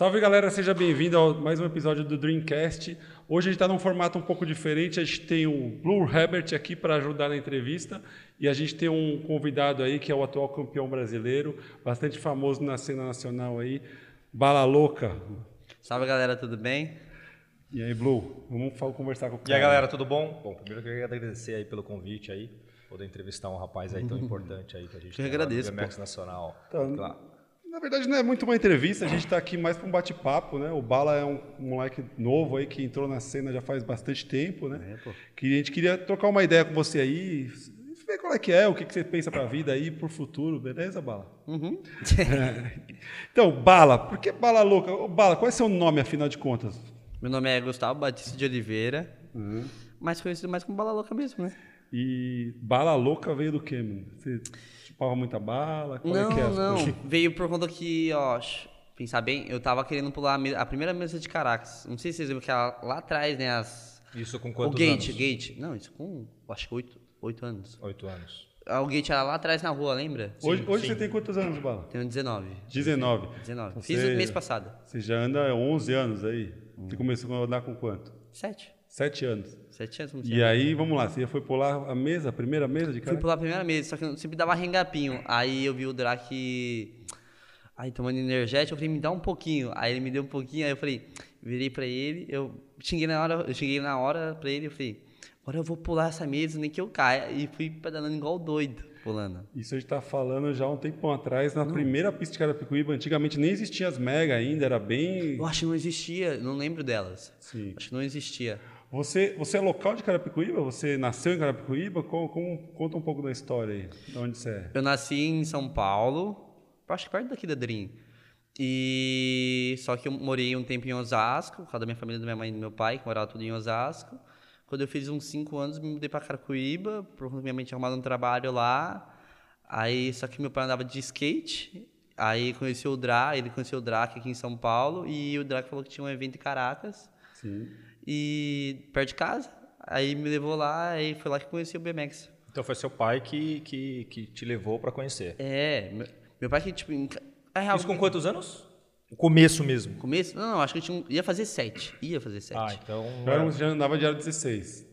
Salve galera, seja bem-vindo a mais um episódio do Dreamcast. Hoje a gente está num formato um pouco diferente. A gente tem o Blue Herbert aqui para ajudar na entrevista e a gente tem um convidado aí que é o atual campeão brasileiro, bastante famoso na cena nacional aí, Bala Louca. Salve galera, tudo bem? E aí, Blue, vamos conversar com o cara. E aí galera, tudo bom? Bom, primeiro eu queria agradecer aí pelo convite aí, poder entrevistar um rapaz aí tão importante aí que a gente Eu tem agradeço, no BMX Nacional. Então, Claro. Na verdade, não é muito uma entrevista, a gente está aqui mais para um bate-papo, né? O Bala é um moleque novo aí que entrou na cena já faz bastante tempo, né? É, pô. Que a gente queria trocar uma ideia com você aí, ver qual é que é, o que, que você pensa para a vida aí, pro futuro, beleza, Bala? Uhum. Então, Bala, por que Bala Louca? Ô, Bala, qual é seu nome, afinal de contas? Meu nome é Gustavo Batista de Oliveira, mais conhecido mais como Bala Louca mesmo, né? E Bala Louca veio do quê, mano? Você chupava muita bala? Qual não, é que é? as não. coisas? Veio por conta que, ó, pensar bem, eu tava querendo pular a, me- a primeira mesa de Caracas. Não sei se vocês lembram que era lá atrás, né? As... Isso com O quantos gate, anos? gate. Não, isso com, acho que oito, oito anos. Oito anos. Ah, O gate era lá atrás na rua, lembra? Hoje, hoje sim. você tem quantos anos, Bala? Tenho 19. 19. 19. Então Fiz você- o mês passado. Você já anda há 11 anos aí. Você começou a andar com quanto? Sete. 7 anos. Sete anos. Comecei E a- aí, vamos lá, você foi pular a mesa, a primeira mesa de Fui cara? pular a primeira mesa, só que eu sempre dava rengapinho. Aí eu vi o Drake. Aí tomando energético, eu falei, me dá um pouquinho. Aí ele me deu um pouquinho, aí eu falei, virei pra ele, eu xinguei na hora, eu cheguei na hora pra ele, eu falei, agora eu vou pular essa mesa, nem que eu caia. E fui pedalando igual doido, pulando. Isso a gente tá falando já há um tempão atrás, na primeira pista de Carapicuíba. Antigamente nem existiam as mega ainda, era bem... Eu acho que não existia, não lembro delas. Sim. Acho que não existia. Você, você é local de Carapicuíba? Você nasceu em Carapicuíba? Como, como- conta um pouco da história aí, de onde você é. Eu nasci em São Paulo, acho que perto daqui da Dream. E só que eu morei um tempo em Osasco, por causa da minha família, da minha mãe e do meu pai, que morava tudo em Osasco. Quando eu fiz uns 5 anos, me mudei para Caracuíba, por conta da minha mãe tinha arrumado um trabalho lá. Aí, só que meu pai andava de skate. Aí conheci o Dra, ele conheceu o Drac aqui em São Paulo e o Drac falou que tinha um evento em Caracas Sim. e perto de casa. Aí me levou lá e foi lá que conheci o BMX. Então foi seu pai que, que, que te levou pra conhecer. É, meu, meu pai que tipo, é Isso com quantos anos? O começo mesmo. Começo? Não, não, acho que eu tinha, um- ia fazer sete. Ia fazer sete. Ah, então... Já, era um- já andava de área 16.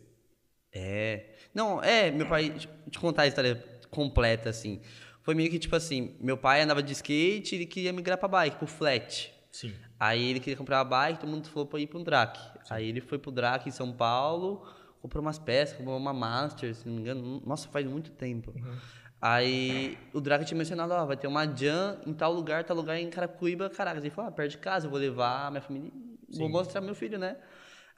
É. Não, é, meu pai, deixa eu te contar a história completa, assim. Foi meio que tipo assim, meu pai andava de skate e ele queria migrar pra bike, pro flat. Sim. Aí ele queria comprar uma bike, todo mundo falou pra ir pro Drac. Aí ele foi pro Drac em São Paulo, comprou umas peças, comprou uma Master, se não me engano. Nossa, faz muito tempo. Aí o Drac tinha mencionado, ó, vai ter uma Jam em tal lugar, tal lugar em Caracuíba, Caracas. Ele falou, ah, perto de casa, eu vou levar minha família e vou mostrar meu filho, né?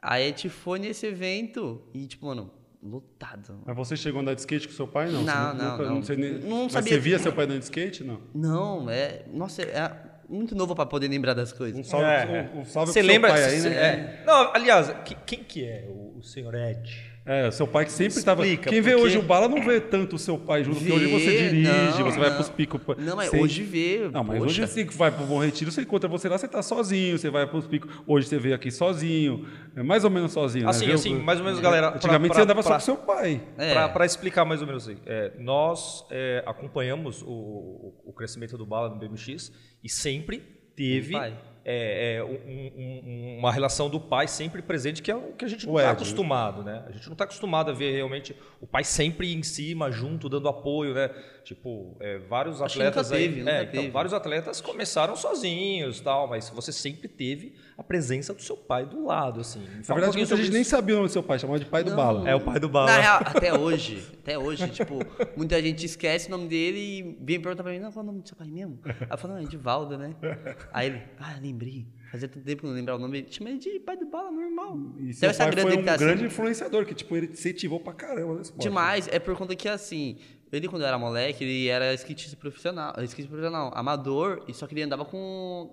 Aí a gente foi nesse evento e, tipo, mano, lotado. Mas você chegou a andar de skate com seu pai? Não, Não, Você não, nunca- não. Não Mas sabia você que- via seu pai andando de skate? Não. Não, é. Nossa, é muito novo pra poder lembrar das Um coisas. salve, É, um, um salve Você pro seu lembra? pai aí, né? é. Não, aliás, que- quem que é o, o senhor Ed? É, seu pai que sempre estava. Explica, Quem vê porque- hoje o Bala não vê tanto o seu pai junto, porque hoje Vê, você dirige, não, você vai não. pros picos. Não, mas Você- hoje vê. Não, mas poxa. hoje você que vai pro Bom Retiro, você encontra você lá, você tá sozinho, você vai pros picos. Hoje você veio aqui sozinho, é mais ou menos sozinho. né, Assim, viu? assim, mais ou menos, galera. pra- Antigamente pra- você andava só pra- com seu pai. É. Para explicar mais ou menos assim, é, nós é, acompanhamos o, o- o crescimento do Bala no BMX e sempre teve. É, é, um- um- uma relação do pai sempre presente, que é o que a gente não está acostumado, né? A gente não está acostumado a ver realmente o pai sempre em cima, junto, dando apoio, né? Tipo, é, vários Acho atletas aí- teve, é, então, vários atletas começaram sozinhos, tal, mas você sempre teve a presença do seu pai do lado, assim. Na um verdade, muita sobre gente nem isso. sabia o nome do seu pai, chamava de pai do Bala. É o pai do Bala. Na real, até hoje, até hoje, tipo, muita gente esquece o nome dele e vem perguntar pra mim, não, qual é o nome do seu pai mesmo? Aí eu falo, não, é Edivaldo, né? Aí ele, ah, lembrei. Fazia tanto tempo que eu não lembrava o nome, chama ele de pai do bala, normal. E Até seu pai foi um tá assim. grande influenciador, que tipo, ele incentivou pra caramba nesse esporte. Demais, é por conta que assim, ele quando era moleque, ele era skatista profissional, skatista profissional, amador, e só que ele andava com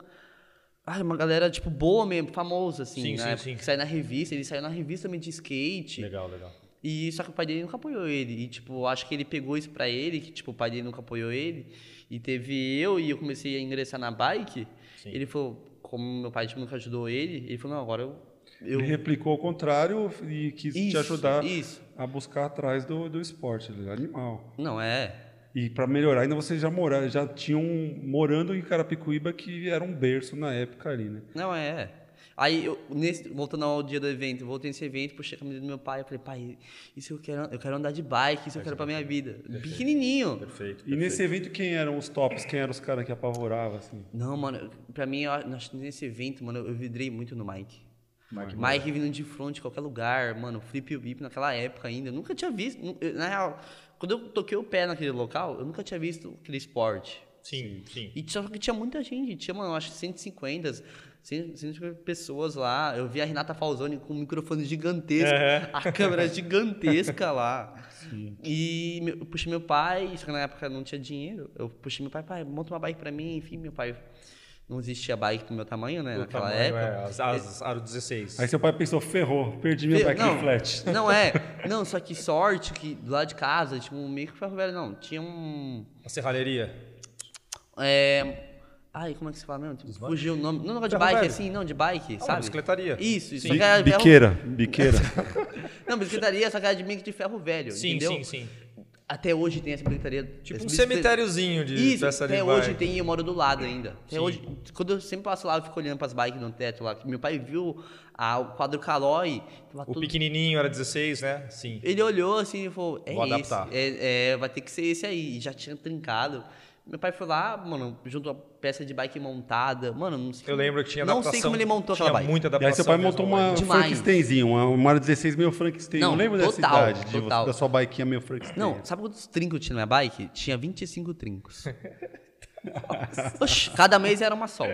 ah, uma galera tipo boa mesmo, famosa assim, Sim, né? sim, sim. Que saiu na revista, ele saiu na revista também de skate. Legal, legal. E só que o pai dele nunca apoiou ele. E, tipo, acho que ele pegou isso pra ele, que, tipo, o pai dele nunca apoiou ele. E teve eu e eu comecei a ingressar na bike. Sim. Ele falou, como meu pai tipo, nunca ajudou ele, ele falou, não, agora eu. Eu... Ele replicou o contrário e quis te Isso, ajudar Isso. a buscar atrás do, do esporte. é Animal. Não, é. E para melhorar, ainda vocês já moraram, já tinham morando em Carapicuíba, que era um berço na época ali, né? Não, é. Aí, eu, nesse, voltando ao dia do evento, eu voltei nesse evento, puxei a camisa do meu pai, eu falei, pai, isso eu quero, eu quero andar de bike, isso eu quero pra minha vida. Pequenininho. Perfeito. E nesse evento, quem eram os tops? Quem eram os caras que apavoravam, assim? Não, mano, pra mim, eu nesse evento, mano, eu vidrei muito no Mike. Mike Mike vindo de frente de qualquer lugar, mano, flip e VIP naquela época ainda. Eu nunca tinha visto. Na real, quando eu toquei o pé naquele local, eu nunca tinha visto aquele esporte. Sim, sim. E só que tinha muita gente, tinha, mano, eu acho que 150, 100 150 pessoas lá. Eu vi a Renata Falzoni com um microfone gigantesco, a câmera gigantesca lá. E meu- eu puxei meu pai, só que na época não tinha dinheiro. Eu puxei meu pai, pai, monta uma bike pra mim, enfim, meu pai. Não existia bike do meu tamanho, né, O naquela tamanho, época. é, as, as aro 16. Aí seu pai pensou, ferrou, perdi minha bike não, flat. Não, é. Não, só que sorte que do lado de casa, tipo, um meio que ferro velho, não. Tinha um. A serralheria. É. Ai, como é que se fala mesmo? Tipo, fugiu o nome. Não, não de bike, velho. assim, não, de bike, Ah, uma sabe? bicicletaria. Isso, isso. Ferro- Biqueira, biqueira. Não, bicicletaria, só que era de meio que de ferro velho, Sim, entendeu? sim, sim. Até hoje tem essa bicicletaria. Tipo essa um cemitériozinho de Isso, peça de até bike. hoje tem e eu moro do lado ainda. Até Sim. hoje, quando eu sempre passo lá, eu fico olhando pras bikes no teto lá. Meu pai viu a, o quadro Calói, O tudo pequenininho era 16, né? Sim. Ele olhou assim e falou: É Vou esse, adaptar. é, é, vai ter que ser esse aí. E já tinha trincado. Meu pai foi lá, mano, junto a peça de bike montada. Mano, não sei. Eu lembro que tinha Não sei como ele montou tinha aquela bike. muita E adaptação. aí seu pai mesmo, montou uma né? Demais. Frankensteinzinho, uma, uma Mara 16 meio Frankenstein. Não, Não, lembro dessa total, idade, de, total. da sua biquinha meio Frankenstein. Não, sabe quantos trincos tinha na minha bike? Tinha 25 trincos. Oxi, cada mês era uma solda.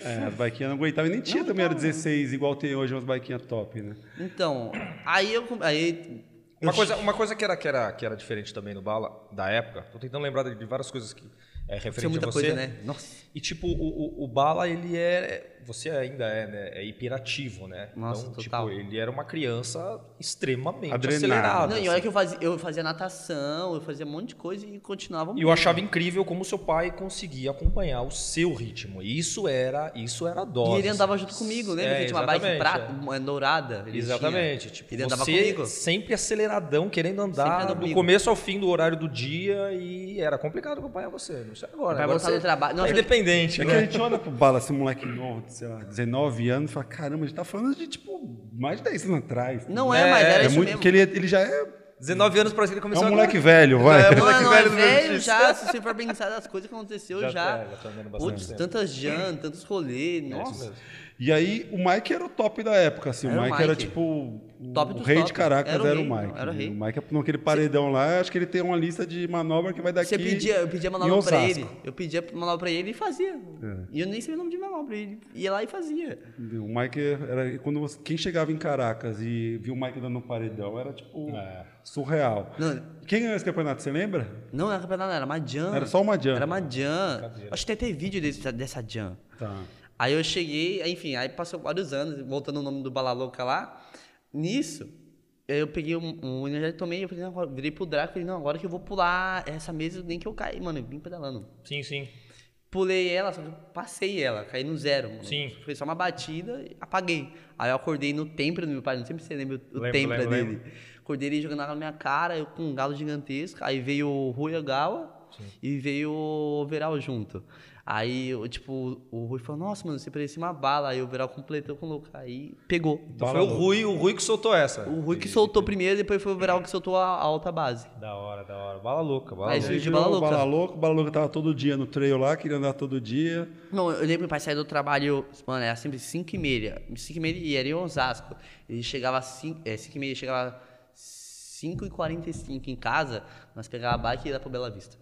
É, as biquinhas não aguentavam e nem tinha também, era 16, igual tem hoje umas biquinhas top, né? Então, aí eu. Aí, eu Uma coisa, uma coisa que, era, que, era, que era diferente também no Bala, da época, tô tentando lembrar de várias coisas que é tinha referente muita a você. coisa, né? Nossa. E tipo, o, o, o Bala, ele é. Você ainda é, né? É hiperativo, né? Nossa, então, total. tipo, ele era uma criança extremamente Adrenada. acelerada. Não, e assim. olha que eu fazia, eu fazia natação, eu fazia um monte de coisa e continuava E eu achava incrível como seu pai conseguia acompanhar o seu ritmo. E isso era, isso era dose. E ele andava junto comigo, lembra? É, que tinha uma bike prata, uma dourada. ele Exatamente. tinha. Tipo, ele andava você comigo. sempre aceleradão, querendo andar do comigo. começo ao fim do horário do dia e era complicado acompanhar você. Não sei agora. Vai agora voltar você do trabalho. Não, é eu- independente, É que a né? gente olha pro Bala, esse moleque novo, sei lá, 19 anos, e fala, caramba, a gente tá falando de, tipo, mais de 10 anos atrás. Não É, é, mas é, era É isso muito, mesmo. porque ele, ele já é, 19 anos que ele é começou um moleque agora. velho, vai. É, moleque Mano, velho é do velho já, se você for pensar das coisas que aconteceu já. Já- é, já tá andando bastante Putz, tantas Jan, tantos rolês, É isso nossa. E aí, o Mike era o top da época, assim. Era o o Mike, era Mike. tipo. O, Top o rei top. de Caracas Era era, o o rei, Mike. era o rei. O Mike, naquele paredão lá, acho que ele tem uma lista de manobra que vai daqui. Você pedia, eu pedia manobra pra Osasco. ele. Eu pedia manobra pra ele e fazia. É. E eu nem sabia o nome de manobra. Ele ia lá e fazia. O Mike era. Quando você- quem chegava em Caracas e viu o Mike dando um paredão, era tipo. Surreal. Não, Quem ganhou esse campeonato, você lembra? não era campeonato, era uma Jan. Era só uma Jan. Era uma Jan. Acho que tem até vídeo desse, dessa Jan. Tá. Aí eu cheguei, enfim, aí passou vários anos, voltando o nome do Bala Louca lá. Nisso, eu peguei um, um energético, tomei, eu falei, não, virei pro Draco, falei, não, agora que eu vou pular essa mesa, nem que eu caia, mano, eu vim pedalando. Sim, sim. Pulei ela, só que eu passei ela, caí no zero, mano. Sim. Foi só uma batida e apaguei. Aí eu acordei no templo do meu pai, não sei se você lembra o Lembro, templo lembro, dele. lembro. Acordei ele jogando água na minha cara, eu com um galo gigantesco. Aí veio o Rui Agawa e veio o Veral junto. Aí, eu, tipo, o Rui falou, nossa, mano, você parecia uma bala. Aí o Veral completou com o louco. Aí pegou. Então Bala foi o. Rui, o Rui que soltou essa. O Rui que soltou primeiro, depois foi o Veral que soltou a, a alta base. Da hora, da hora. Bala louca, bala Aí louca. Aí surgiu Bala Louca. Bala Louca. Bala Louca tava todo dia no trail lá, queria andar todo dia. Não, eu lembro que meu pai saía do trabalho, mano, era sempre 5 e meia. 5 e meia e era em Osasco. Ele chegava às 5 é, cinco e meia, chegava 5 e 45 em casa, nós pegava a bike e ia lá pro Bela Vista.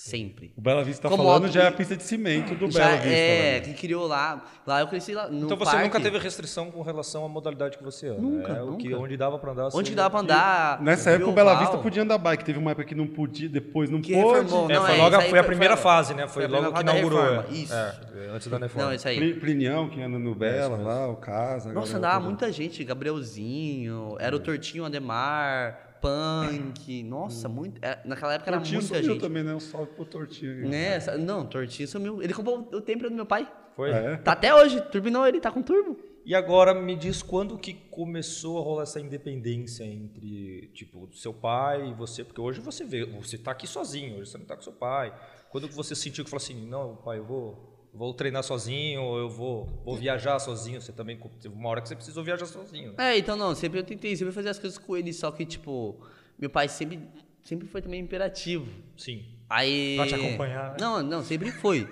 Sempre. O Bela Vista tá Com falando já é a pista de cimento do Já Bela Vista. é, né? que criou lá. Lá eu cresci lá no Então você parque. nunca teve restrição com relação à modalidade que você anda. Nunca, é o que, nunca. onde dava pra andar. Onde dava pra andar. Nessa época o Bela. Vista podia andar bike. Teve uma época que não podia, depois não Que pôde. reformou. É, Não, foi, é, logo, foi a primeira foi- fase, né? Foi, foi logo que inaugurou. é. isso. É, antes da reforma. Não, isso aí. Pli- Plinhão, que anda no Bela lá, o Casa. Nossa, andava muita gente. Gabrielzinho, era o Tortinho Ademar, Punk. Nossa, muito. é, naquela época era Tortinho muita sumiu gente. também, né? Um salve pro Tortinho. Né? Não, Tortinho sumiu. Ele comprou o templo do meu pai. Foi? É. Tá até hoje, turbinou ele, tá com turbo. E agora me diz quando que começou a rolar essa independência entre, tipo, seu pai e você, porque hoje você vê, você tá aqui sozinho, hoje você não tá com seu pai. Quando que você sentiu que falou assim, não, pai, eu vou, vou treinar sozinho, ou eu vou, vou viajar sozinho, você também teve uma hora que você precisou viajar sozinho. Né? É, então não, sempre eu tentei, sempre fazer as coisas com ele, só que, tipo, meu pai sempre, sempre foi também imperativo. Sim. Aí. Pra te acompanhar, né? Não, não, sempre foi.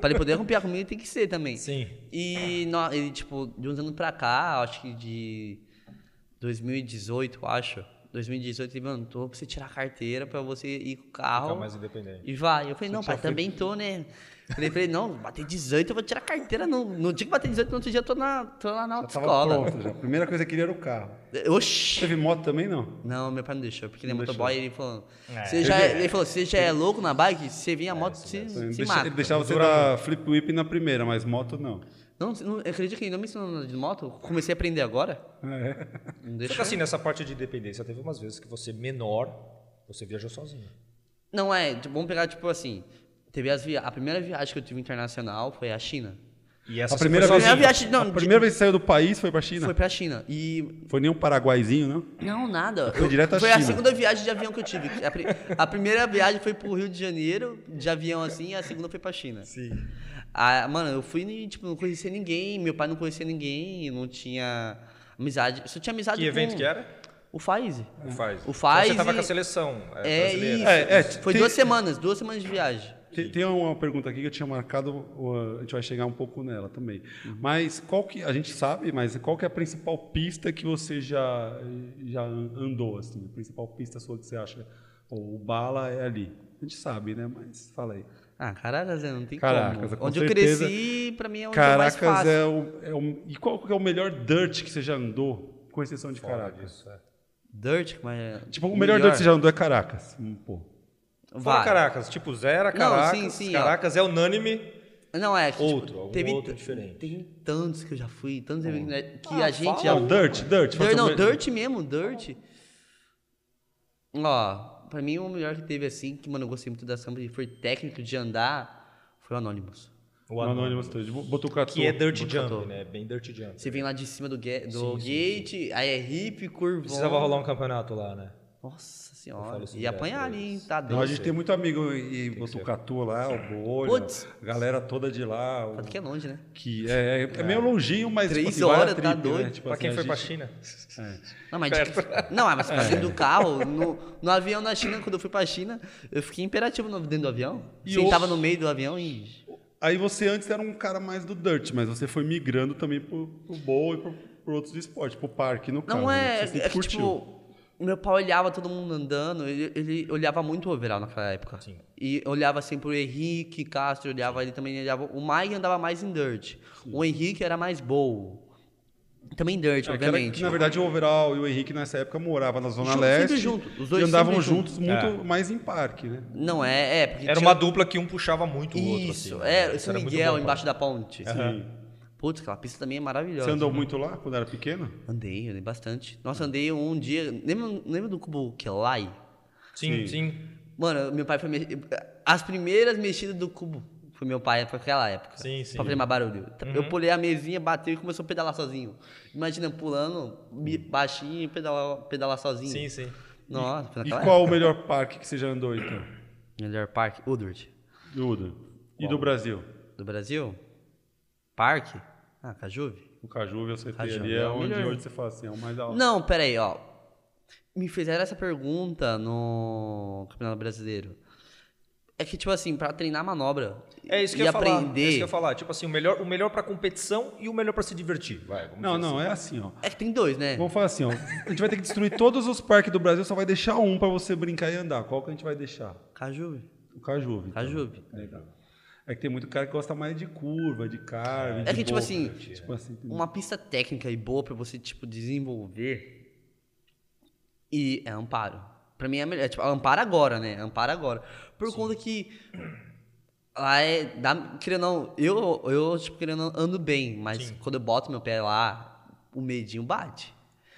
pra ele poder acompanhar comigo tem que ser também. Sim. E ele, tipo, de uns anos pra cá, acho que de 2018, eu acho. 2018, ele, mano, tô pra você tirar a carteira pra você ir com o carro. Ficar mais independente. E vai. Eu falei, não, pai, também tô, né? Falei, falei, não, bater 18, eu vou tirar a carteira. No, no dia que bater 18, no outro dia eu tô, na, tô lá na autoescola. pronto já. A primeira coisa que queria era o carro. Oxi! Teve moto também, não? Não, meu pai não deixou, porque ele é motoboy ele falou. É. Você já é, ele falou, você já é louco na bike? Você vem a moto, você Ele, se deixa- mata. ele deixava você dar flip whip na primeira, mas moto não. Não, não, acredita que ele não me ensinou nada de moto? Comecei a aprender agora. É. Não Só deixa. que assim, nessa parte de independência, teve umas vezes que você, menor, você viajou sozinho. Não é, tipo, vamos pegar tipo assim. Teve as via... A primeira viagem que eu tive internacional foi a China. E essa A primeira foi vez. Primeira viagem- não, a de- primeira vez que saiu do país foi pra China? Foi Foi, pra China. E. nem um paraguaizinho, não? Não, nada. Foi direto à Foi a China. segunda viagem de avião que eu tive. A, pri- a primeira viagem foi pro Rio de Janeiro, de avião assim, e a segunda foi pra China. Sim. Ah, mano, eu fui e, tipo, não conhecia ninguém, meu pai não conhecia ninguém, não tinha amizade. Só tinha amizade Que com... evento que era? O Faiz. O Faz. O Faz Você tava com a seleção é, É brasileira. isso. É, é, Foi tem- duas semanas, duas semanas de viagem. Tem, tem uma pergunta aqui que eu tinha marcado, a gente vai chegar um pouco nela também. Mas qual que, a gente sabe, mas qual que é a principal pista que você já, já andou, assim? A principal pista sua que você acha, pô, o bala é ali. A gente sabe, né? Mas fala aí. Ah, Caracas, né? não tem Caracas, como. com Onde certeza. eu cresci, pra mim é onde é mais Caracas fácil. é o, é o... E qual que é o melhor dirt que você já andou, com exceção de Fora Caracas? disso, é. Dirt, mas... é Tipo, o melhor, dirt que você já andou é Caracas. Pô. Fora. Caracas, tipo, Zera, Caracas. sim, sim, ó. Caracas é unânime. Não, é que, Outro, tipo, algum teve, outro diferente. Tem tantos que eu já fui, tantos eventos né, que Ah, a gente fala. já... Não, dirt, dirt. Dirt, não, Dirt mesmo, Dirt. Ó, pra mim o melhor que teve assim, que, mano, eu gostei muito da samba e foi técnico de andar, foi o Anonymous. O Anonymous. Anonymous, Botucatu. Que é Dirt Botucatu. Jump, né? Bem Dirt Jump. Você vem lá de cima do, do Sim, sim, gate, aí é hip, curvão. Precisava rolar um campeonato lá, né? Nossa senhora, e apanhar pra ali, hein? Tá Não, doido. a gente tem muito amigo em Botucatu lá, o Bolha, Putz. a galera toda de lá. o- Tanto que é longe, né? que é, é, é meio longinho, mas Três tipo assim, vale a horas, tá trip, né? doido. Tipo Pra assim, quem foi pra gente- China. Não, mas, de- não, mas pra dentro do carro, no, no avião na China, quando eu fui pra China, eu fiquei imperativo dentro do avião. E Sentava o- no meio do avião e. Aí você antes era um cara mais do dirt, mas você foi migrando também pro, pro bowl e pro, pro outros esportes, pro parque no caso. Não né? é, Você é que, curtiu. tipo, meu pai olhava todo mundo andando, ele, ele olhava muito o overall naquela época. Sim. E olhava assim pro Henrique Castro, olhava ele também, olhava. O Mike andava mais em dirt. O Henrique era mais bowl. Também dirt, É, obviamente. que, na verdade, o Overall e o Henrique nessa época moravam na Zona Junto, Leste. sempre junto, os dois e andavam sempre juntos muito É. mais em parque, né? Não, é, é. Era tinha- uma dupla que um puxava muito o outro, Isso, assim. né? é, Isso esse era muito Miguel bom, embaixo da ponte. Sim. Putz, aquela pista também é maravilhosa. Você andou muito lá quando era pequeno? Andei, andei bastante. Nossa, andei um dia. Lembra, lembra do cubo Kelai? Sim, Sim. sim. Mano, meu pai foi. Me... As primeiras mexidas do cubo foi meu pai naquela época. Sim, sim. Pra fazer mais barulho. Eu pulei a mesinha, bateu e começou a pedalar sozinho. Imagina pulando, me- baixinho e pedalar, pedalar sozinho. Sim, sim. Nossa, foi E naquela qual o melhor parque que você já andou, então? Melhor parque, Woodward. Duda. E do Brasil? Do Brasil? Parque? Ah, Cajuve? O Caju, eu sei Caju, ali é é onde melhor. hoje você fala assim, é o mais alto. Não, peraí, ó. Me fizeram essa pergunta no Campeonato Brasileiro. É que, tipo assim, pra treinar manobra É isso que e eu ia falar. aprender... É isso que eu ia falar. Tipo assim, o melhor, o melhor pra competição e o melhor pra se divertir. Vai, vamos Não, não, assim. é assim, ó. É que tem dois, né? Vamos falar assim, ó. A gente vai ter que destruir todos os parques do Brasil, só vai deixar um pra você brincar e andar. Qual que a gente vai deixar? Cajuve. O Cajuve. então. Cajuve. Legal. É que tem muito cara que gosta mais de curva, de carve, É de que, tipo boca. assim, Tipo assim, tem- Uma pista técnica e boa pra você, tipo, desenvolver e é amparo. Pra mim é melhor. É, tipo, amparo agora, né? Amparo agora. Por conta que lá é. Dá, querendo não, eu, eu, tipo, querendo ando bem, mas quando eu boto meu pé lá, o medinho bate.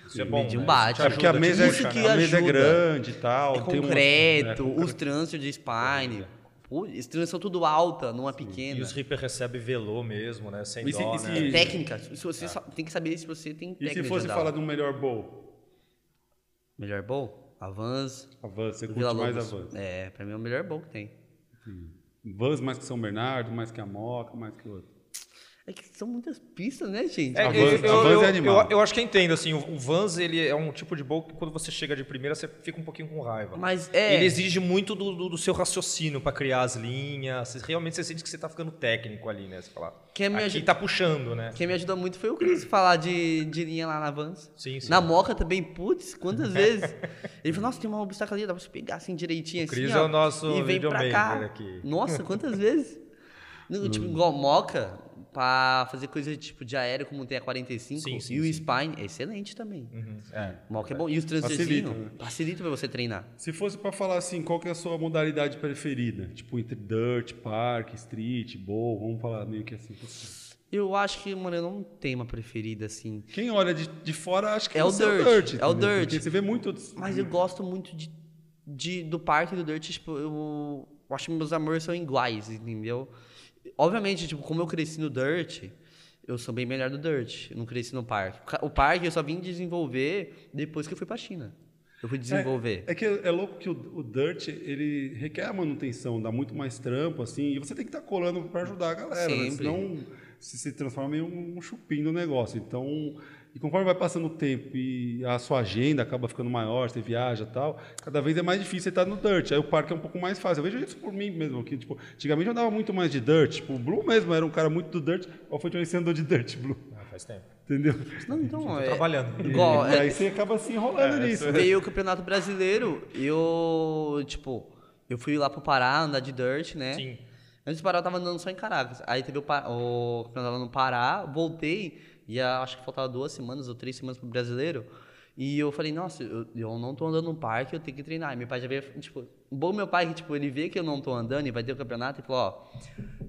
Isso é o bom, medinho né? bate. Isso te É porque a mesa, Isso é, que a mesa é grande e tal. É concreto, é, os trânsitos de spine. Eles transição tudo alta, numa pequena. E os Reaper recebem velô mesmo, né? Sem E se- dó, e se- né? É técnica. Se você só- tem que saber se você tem E técnica. se fosse falar de um melhor bowl? Melhor bowl? A Vans. A Vans, você curte Vila mais a Lobos. Vans. É, pra mim é o melhor bowl que tem. Vans mais que São Bernardo, mais que a Moca, mais que outro. É que são muitas pistas, né, gente? É, A eu, Vans- a eu- Vans é eu- animal. eu- eu acho que eu entendo, assim, o, Vans, ele é um tipo de bowl que quando você chega de primeira, você fica um pouquinho com raiva. Mas é. Ele exige muito do, do- do seu raciocínio pra criar as linhas. Você- realmente você sente que você tá ficando técnico ali, né? Você fala, Quem me aqui ajuda- tá puxando, né? Quem me ajudou muito foi o Cris falar de, de linha lá na Vans. Sim, sim. Na Moca também, putz, quantas vezes? Ele falou, nossa, tem uma obstáculo ali, dá pra você pegar assim direitinho. O Cris assim, é ó, o nosso E vem pra cá. aqui. Nossa, quantas vezes? No, Tipo, igual Moca, pra fazer coisa tipo de aéreo, como tem a 45. Sim, sim, e o sim. Spine é excelente também. Uhum, é. Moca é bom. E os Facilita, transitorzinhos, né? facilita pra você treinar. Se fosse pra falar assim, qual que é a sua modalidade preferida? Tipo, entre dirt, park, street, bowl, vamos falar meio que assim. Eu acho que, mano, eu não tenho uma preferida assim. Quem olha de, de fora acha que É o você dirt, é o dirt. é o dirt. Porque você vê muito... Mas eu gosto muito de, de- do parque e do dirt, tipo, eu, eu acho que meus amores são iguais, entendeu? Obviamente, tipo, como eu cresci no dirt, eu sou bem melhor do dirt. Eu não cresci no parque. O parque eu só vim desenvolver depois que eu fui pra China. Eu fui desenvolver. É que é louco que o, o dirt, ele requer a manutenção, dá muito mais trampo, assim, e você tem que estar colando para ajudar a galera, né? Sempre. senão se, se transforma em um, chupim no negócio. Então, e conforme vai passando o tempo e a sua agenda acaba ficando maior, você viaja e tal, cada vez é mais difícil você estar no dirt. Aí o parque é um pouco mais fácil. Eu vejo isso por mim mesmo, que tipo, antigamente eu andava muito mais de dirt, tipo, o Blue mesmo era um cara muito do dirt, qual foi onde você andou de dirt, Blue? Ah, faz tempo. Entendeu? Não, então, é, trabalhando. igual, e é, aí você acaba se enrolando nisso. veio o Campeonato Brasileiro, eu, tipo, eu fui lá pro Pará andar de dirt, né? Sim. Antes do Pará eu tava andando só em Caracas. Aí teve o, o campeonato no Pará, voltei, e acho que faltava duas semanas ou três semanas pro brasileiro. E eu falei, nossa, eu, eu não tô andando no parque, eu tenho que treinar. E meu pai já veio, tipo, bom meu pai que, tipo, ele vê que eu não tô andando e vai ter o campeonato e falou, ó,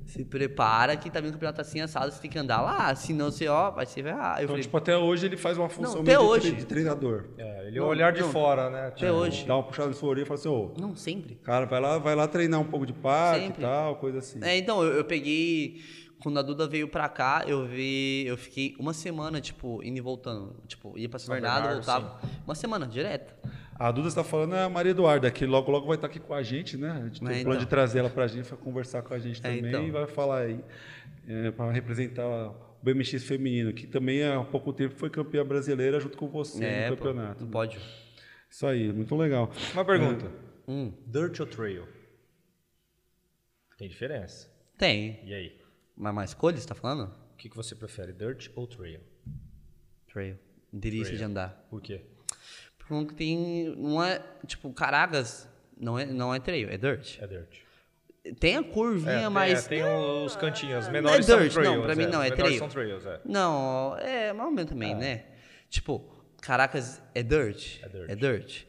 se prepara que tá vindo o campeonato assim assado, você tem que andar lá, senão você, ó, vai se ferrar. Eu Então, falei, tipo, até hoje ele faz uma função até meio de hoje. de treinador. É, ele é o Não, olhar de não. fora, né? até hoje. Dá uma puxada na sua orelha e fala assim, ô, Não, sempre. cara, vai lá, vai lá treinar um pouco de parque Sempre. e tal, coisa assim. É, então, eu, eu peguei. Quando a Duda veio pra cá, eu vi. Eu fiquei uma semana, tipo, indo e voltando. Tipo, ia pra São Bernardo, voltava. Uma semana, direto. A Duda está falando é a Maria Eduarda, que logo logo vai estar aqui com a gente, né? A gente tem É, um plano então. de trazer ela pra gente, pra conversar com a gente É, também então. e vai falar aí é, para representar o BMX feminino, que também há pouco tempo foi campeã brasileira junto com você é, no pô, campeonato. não pode. Isso aí, muito legal. Uma pergunta. Hum, Dirt ou trail? Tem diferença. tem. E aí? Mas mais escolha, você tá falando? O que, que você prefere, dirt ou trail? Trail. Delícia Trail. de andar. Por quê? Porque tem. Não é. Tipo, Caracas não é, não é trail, é dirt. É dirt. Tem a curvinha, tem, mas. é, tem os cantinhos. Os não menores é dirt, são trails. não, pra mim não, é Os menores trail. são trails, é. Não, é mais ou menos também, né? Tipo, Caracas é dirt. É dirt. É dirt.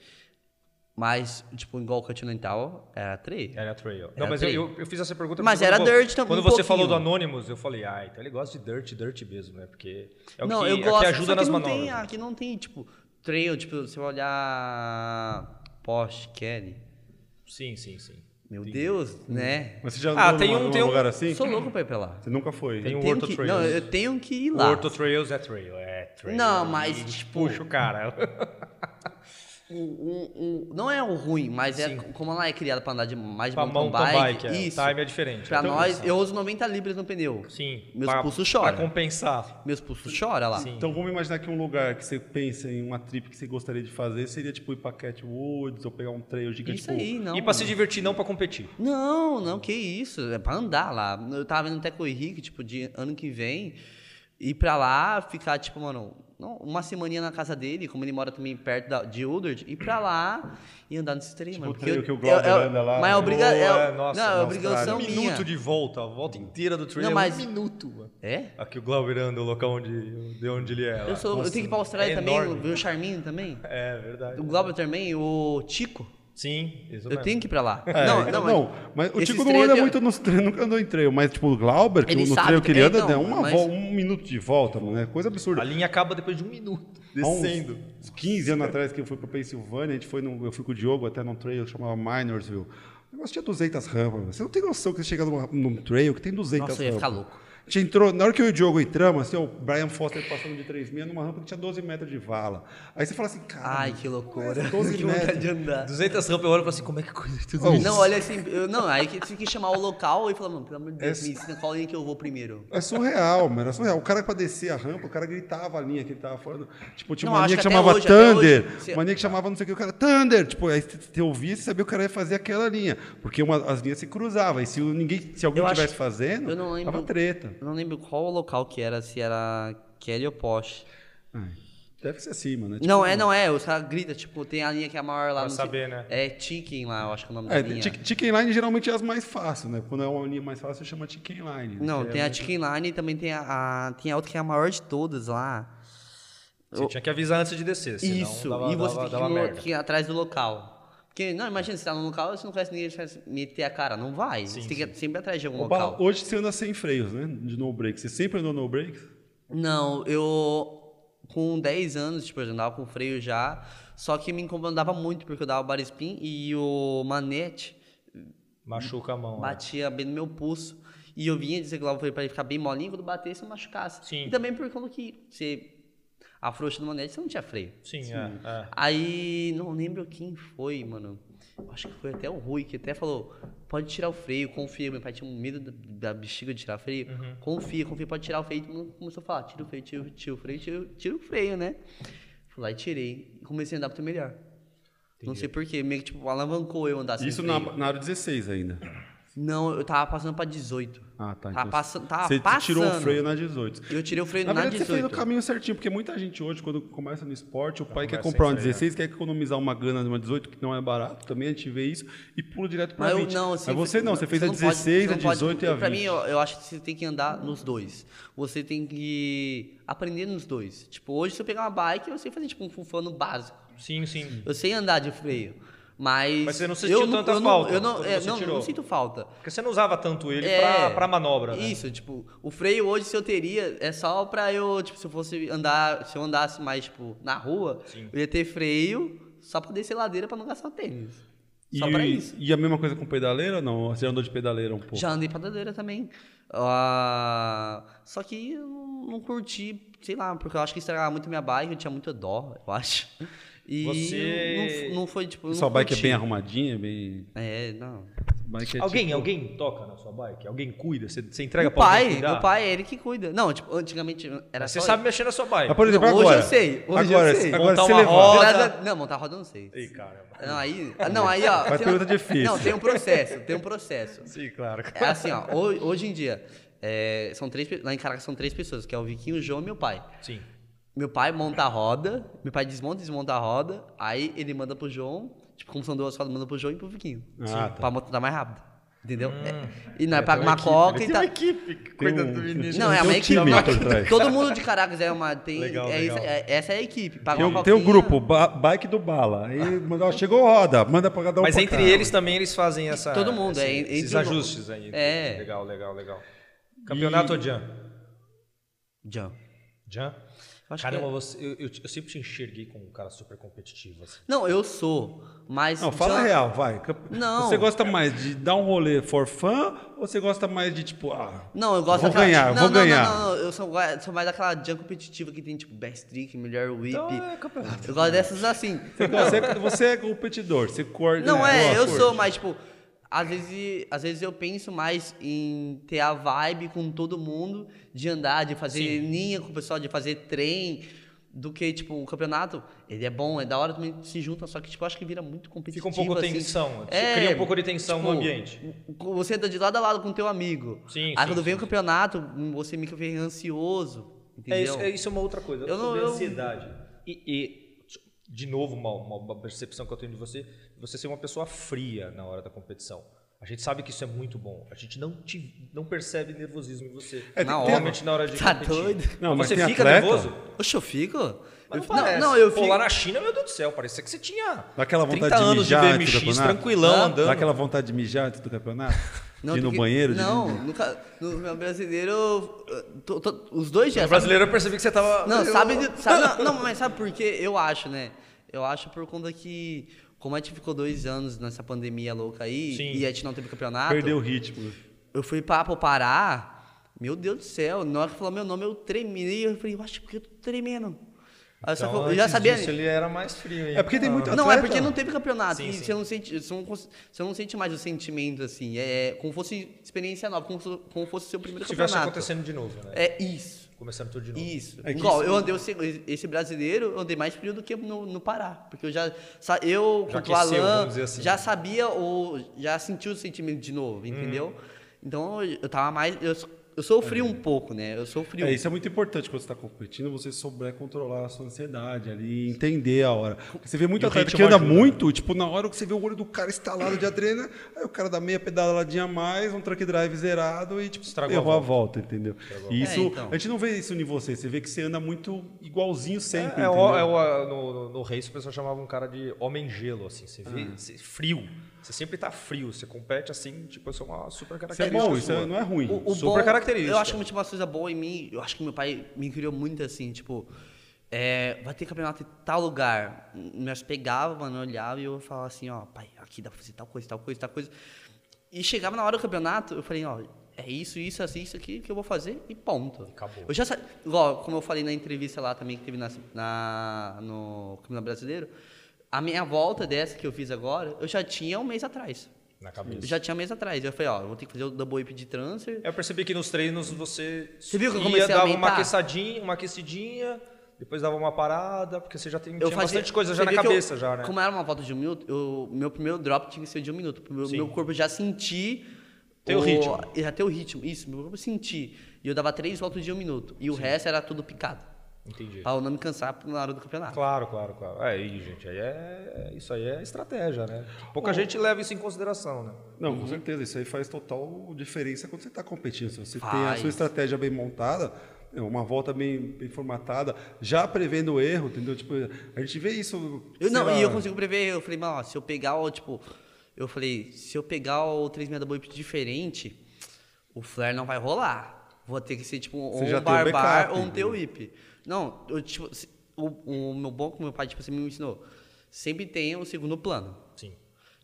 Mas, tipo, igual o Continental, era trail. Era trail. Era Não, mas eu, trail. eu, eu fiz essa pergunta Mas era dirt também, Quando um você pouquinho. falou do Anonymous, eu falei, ah, então ele gosta de dirt, dirt mesmo, né? Porque é o não, que, eu é gosto. que só ajuda que nas não manobras. tem, aqui não tem, tipo, trail, tipo, você vai olhar Porsche, Kelly. Sim, sim, sim. Meu Deus, né? Mas você já Ah, andou tem numa- um- tem um- lugar assim? Sou louco pra ir pra lá. Você nunca foi? Tem um Orto que, Trails. não, eu tenho que ir O lá. Orto Trails é trail, é trail. Não, mas, E tipo- Puxa o cara. Um- não é o ruim, mas é Sim. como ela é criada pra andar de mais de mountain mountain bike, bike, é. isso. o time é diferente. Pra Então, nós, eu uso 90 libras no pneu. Sim. Meus pra, pulsos choram. Pra compensar. Meus pulsos choram lá. Sim. Então vamos imaginar que um lugar que você pensa em uma trip que você gostaria de fazer seria tipo ir pra Cat Woods ou pegar um trail gigante. Isso tipo, aí, não. E pra se divertir, não pra competir. Não, não, que isso. É pra andar lá. Eu tava vendo até com o Henrique, tipo, de ano que vem, ir pra lá, ficar, tipo, mano, não, uma semaninha na casa dele, como ele mora também perto da, de Uldred, ir pra lá e andar nesse trem, mano. o porque eu- que o Glauber eu- eu- anda lá, Mas é obriga, Boa, é, é, nossa, não, é obrigação Um minha. minuto de volta, a volta inteira do trail Não, é mas- um minuto. mano. É? Aqui o Glauber anda, o local onde, de onde ele é. lá. Eu, sou, eu Nossa, tenho que ir pra Austrália é também, enorme. ver o Charminho também. É verdade. O Glauber também, o Tico. Sim, isso Eu mesmo. tenho que ir pra lá. É, não, não, não, mas o Tico não anda eu- muito nos treinos, nunca andou em trail, mas tipo o Glauber, que Ele no trail que ele anda, uma mas- vol- um minuto de volta, mano, é coisa absurda. A linha acaba depois de um minuto, Há uns- descendo. uns 15 anos atrás que eu fui pra Pensilvânia, a gente foi no, eu fui com o Diogo até num trail que chamava Minorsville. O negócio tinha 200 rampas. Você não tem noção que você chega numa, num trail que tem 200 Nossa, eu ia rampas. ficar louco. A gente entrou, na hora que eu e o Diogo entramos, assim, o Brian Foster passando de 3,6 numa rampa que tinha 12 metros de vala. Aí você fala assim, cara. Ai, que loucura. 12 que metros. de andar. 200 rampas, eu olho e falo assim, como é que coisa tudo Oh, isso? Não, olha assim, eu, não, aí que tem que chamar o local e falar, mano, pelo amor de Deus, Esse- me ensina qual linha que eu vou primeiro. É surreal, mano. É surreal. O cara, pra descer a rampa, o cara gritava a linha que ele tava falando. Tipo, tinha Não, uma acho linha que que chamava hoje, Thunder. hoje, Uma linha que chamava não sei o que, o cara, Thunder. Tipo, aí você ouvia e sabia que o cara ia fazer aquela linha. Porque uma- as linhas se cruzavam. E se, ninguém, se alguém estivesse fazendo, eu não lembro- tava treta. Eu não lembro qual o local que era, se era Kelly ou Porsche. Ai, deve ser assim, mano. É não, tipo- é, não é, os caras gritam, tipo, tem a linha que é a maior lá. Pra não sei- saber, né? É Chicken lá, eu acho que é o nome É, da linha. chick- chicken line geralmente é as mais fáceis, né? Quando é uma linha mais fácil, você chama chicken line. Não, Que tem é a Chicken Line e também tem a, a- tem a outra que é a maior de todas lá. Você tinha que avisar antes de descer, senão Isso, dava, e você dava, tem que dava ir que ir atrás do local. Porque, não, imagina, você tá no local e você não conhece ninguém, você vai meter a cara. Não vai. Sim, você tem que ir sempre atrás de algum Bala, local. hoje você anda sem freios, né? De no break. Você sempre andou no break? Não, eu com 10 anos, tipo, eu andava com freio já, só que me incomodava muito porque eu dava bar spin e o manete Machuca a mão. né? batia bem no meu pulso. E eu vinha desregular o freio pra ele ficar bem molinho quando batesse não machucasse. Sim. E também por conta que você afrouxa do manete, você não tinha freio. Sim, é, é. Aí, não lembro quem foi, mano. Acho que foi até o Rui, que até falou: pode tirar o freio, confia. Meu pai tinha um medo da, bexiga de tirar freio. Uhum. Confia, confia, pode tirar o freio. E todo mundo começou a falar: tira o freio, tira, o- tira o freio, tira, tira o freio, né? Fui lá e tirei. E comecei a andar muito melhor. Não sei porquê, meio que tipo, alavancou eu andar sem Isso na, freio. na área 16 ainda. Não, eu tava passando pra 18. Ah, tá. Tava então passando, tava você passando. tirou o freio na 18. Eu tirei o freio Na na, verdade, você fez 18. o caminho certinho, porque muita gente hoje, quando começa no esporte, o pai quer comprar uma sem freio, 16, quer economizar uma grana de uma 18, que não é barato, também a gente vê isso, e pula direto pra Mas eu 20. não, Mas assim, você não, você fez a não pode- 16, você a não pode- 18 e a 20. Pra mim, eu, eu acho que você tem que andar nos dois. Você tem que aprender nos dois. Tipo, hoje se eu pegar uma bike, eu sei fazer tipo um fufano básico. Sim, sim. Eu sei andar de freio. Mas. Mas você não sentiu eu tanta eu falta Eu não, é, não, não sinto falta. Porque você não usava tanto ele É, pra, pra manobra, né? Isso, tipo, o freio hoje, se eu teria, é só pra eu, tipo, se eu fosse andar, se eu andasse mais, tipo, na rua, Sim. eu ia ter freio só pra descer ladeira pra não gastar tênis. Só e, pra isso. E a mesma coisa com pedaleira ou não? Você andou de pedaleira um pouco? Já andei pedaleira também. Ah, só que eu não, não curti, sei lá, porque eu acho que estragava muito minha bike, eu tinha muita dó, eu acho. E Você- não, não foi, tipo, Sua bike é curti. bem arrumadinha, bem... É, não. Bike é Alguém, tipo- alguém toca na sua bike? Alguém cuida? Você, você entrega Meu pra alguém pai, cuidar? meu pai é ele que cuida. Não, tipo, antigamente era Você só sabe mexer na sua bike. Mas, por exemplo, Não, hoje agora... eu sei, hoje agora, eu sei. Agora, Montar uma levar... roda. Não, montar roda eu não sei. Ih, caramba. Não, aí, não, aí, ó. Tem pergunta difícil. Não, tem um processo, tem um processo. Sim, claro. É assim, ó, ho- hoje em dia, é, são três, lá em Caracas são três pessoas, que é o Viquinho, o João e meu pai. Sim. Meu pai monta a roda, meu pai desmonta e desmonta a roda, aí ele manda pro João, tipo, como são duas rodas, manda pro João e pro Viquinho. Ah, tá. Pra moto dar mais rápido. Entendeu? Hum. É, e nós paga uma coca e tá. equipe cuidando do menino. Não, é Tem uma um equipe. time uma- por trás. todo mundo de Caracas é uma. Tem, Legal, é legal. é- essa é a equipe. Paga Tem, uma um- tem um coquinha. grupo, ba- bike do Bala. Aí ó, chegou roda, manda pra cada um Mas entre cá. eles também eles fazem essa, Todo mundo, esse- é, esses entre o- ajustes aí. É. Legal, legal, legal. Campeonato ou Jan? Jan. Acho Caramba, que é. você, eu, eu, eu sempre te enxerguei como um cara super competitivo. Assim. Não, eu sou. Mas. Não, fala a real, vai. Não. Você gosta mais de dar um rolê for fun ou você gosta mais de tipo, ah, Não, eu gosto Vou daquela- ganhar, não, vou não, ganhar. Não, não, não, eu sou, sou mais daquela Jan competitiva que tem, tipo, best trick, melhor whip. Então é campeonato. Eu gosto dessas assim. você, você, é, competidor, você coordena. Não é, eu curte. sou, mas tipo, às vezes, às vezes eu penso mais em ter a vibe com todo mundo, de andar, de fazer Sim. linha com o pessoal, de fazer trem, do que, tipo, o campeonato, ele é bom, é da hora também se junta, só que, tipo, acho que vira muito competitivo. Fica um pouco assim. tensão. É, cria um pouco de tensão no tipo, ambiente. Você anda de lado a lado com o teu amigo. Sim, Aí sim, quando vem sim, o campeonato, você meio que vem ansioso. É Entendeu? isso, é, isso é uma outra coisa. Eu não- eu- ansiedade. E, e, de novo, uma- uma percepção que eu tenho de você, você ser uma pessoa fria na hora da competição. A gente sabe que isso é muito bom. A gente não, te, não percebe nervosismo em você. É, Na. Realmente na hora de Tá competir. doido? Não, mas você fica atleta- nervoso? Oxe, eu fico? Mas não, parece. não, eu Pô, fico. lá na China, meu Deus do céu, parecia que você tinha Dá aquela 30 vontade de anos mijar de antes do BMX, tranquilão, Hã? andando. Dá aquela vontade de mijar antes do campeonato? de ir no banheiro? de- Não, nunca, no meu brasileiro, tô- tô- os dois dias. No brasileiro eu percebi que você tava... Não, sabe, de- sabe não, não, mas sabe por quê? Eu acho, né? Eu acho por conta que como a gente ficou dois anos nessa pandemia louca aí, Sim. e a gente não teve campeonato, Perdeu o ritmo. eu fui pra, pro Pará, meu Deus do céu, na hora que falou meu nome, eu tremi, eu falei, eu acho que eu tô tremendo. Aí só que Então, eu já sabia... disso, ele era mais frio. hein? É porque tem muito Não, é atleta- porque não teve campeonato. Sim, e sim. Você, não sente, você, não, cons- você não sente mais o sentimento, assim. É como fosse experiência nova, como, se- como fosse seu primeiro Se tivesse campeonato. acontecendo de novo, né? É isso. Começando tudo de novo. Isso. É Igual, isso- eu andei esse brasileiro, eu andei mais frio do que no, no Pará. Porque eu já. Eu, Já contra o Alan, assim. já sabia ou já sentiu o sentimento de novo, entendeu? Hum. Então eu tava mais. Eu, eu sofri um pouco, né? Eu sofri um É, isso é muito importante quando você está competindo, você souber controlar a sua ansiedade ali, entender a hora. Porque Você vê muito atleta que anda ajuda, né? muito, tipo, na hora que você vê o olho do cara estalado de adrenalina, aí o cara dá meia pedaladinha a mais, um truck drive zerado e, tipo, Estragou a errou a volta, entendeu? E isso, É, então. a gente não vê isso em você, você vê que você anda muito igualzinho sempre, É, é, o, é o- no, no, no race o pessoal chamava um cara de homem gelo, assim. Você vê Ah. você- frio. Você sempre tá frio. Você compete assim, tipo, isso é uma super Isso é característica. bom, isso é- não é ruim. O, o Super bom- característica. Eu acho que uma coisa boa em mim, eu acho que meu pai me criou muito assim, tipo, é, vai ter campeonato em tal lugar. Nós pegava, mano, eu olhava e eu falava assim, ó, pai, aqui dá pra fazer tal coisa, tal coisa, tal coisa. E chegava na hora do campeonato, eu falei, ó, é isso, isso, assim, isso aqui que eu vou fazer e ponto. Acabou. Eu já sa- igual, como eu falei na entrevista lá também que teve na, na- no Campeonato Brasileiro, a minha volta dessa que eu fiz agora, eu já tinha um mês atrás. Na cabeça. Eu já tinha mês atrás. Eu falei, ó, vou ter que fazer o double whip de transfer. Eu percebi que nos treinos você, Você viu que eu a dava uma aquecidinha, uma aquecidinha, depois dava uma parada, porque você já tem, Eu tinha fazia- bastante coisa já na que eu- cabeça, já, né? Como era uma volta de um minuto, eu, meu primeiro drop tinha que ser de um minuto. Meu, Sim. meu corpo já sentir. Tem o ritmo. Já ter o ritmo. Isso, meu corpo sentir. E eu dava três voltas de um minuto. E o resto era tudo picado. Entendi. Pra eu não me cansar na hora do campeonato. Claro, claro, claro. É, aí, gente, aí é, isso aí é estratégia, né? Pouca gente leva isso em consideração, né? Não, Uhum. com certeza, isso aí faz total diferença quando você está competindo. Se você tem a Faz. sua estratégia bem montada, é, uma volta bem, bem formatada, já prevendo o erro, entendeu? Tipo, a gente vê isso. Eu, não, lá, e eu consigo prever. Eu falei, mano, se eu pegar o, tipo... Eu falei, se eu pegar o 3 meia double whip diferente, o flare não vai rolar. Vou ter que ser, tipo, ou um barbar ou um tail whip. Não, eu, tipo, o, o meu bom que meu pai, tipo assim, me ensinou. Sempre tem o segundo plano. Sim.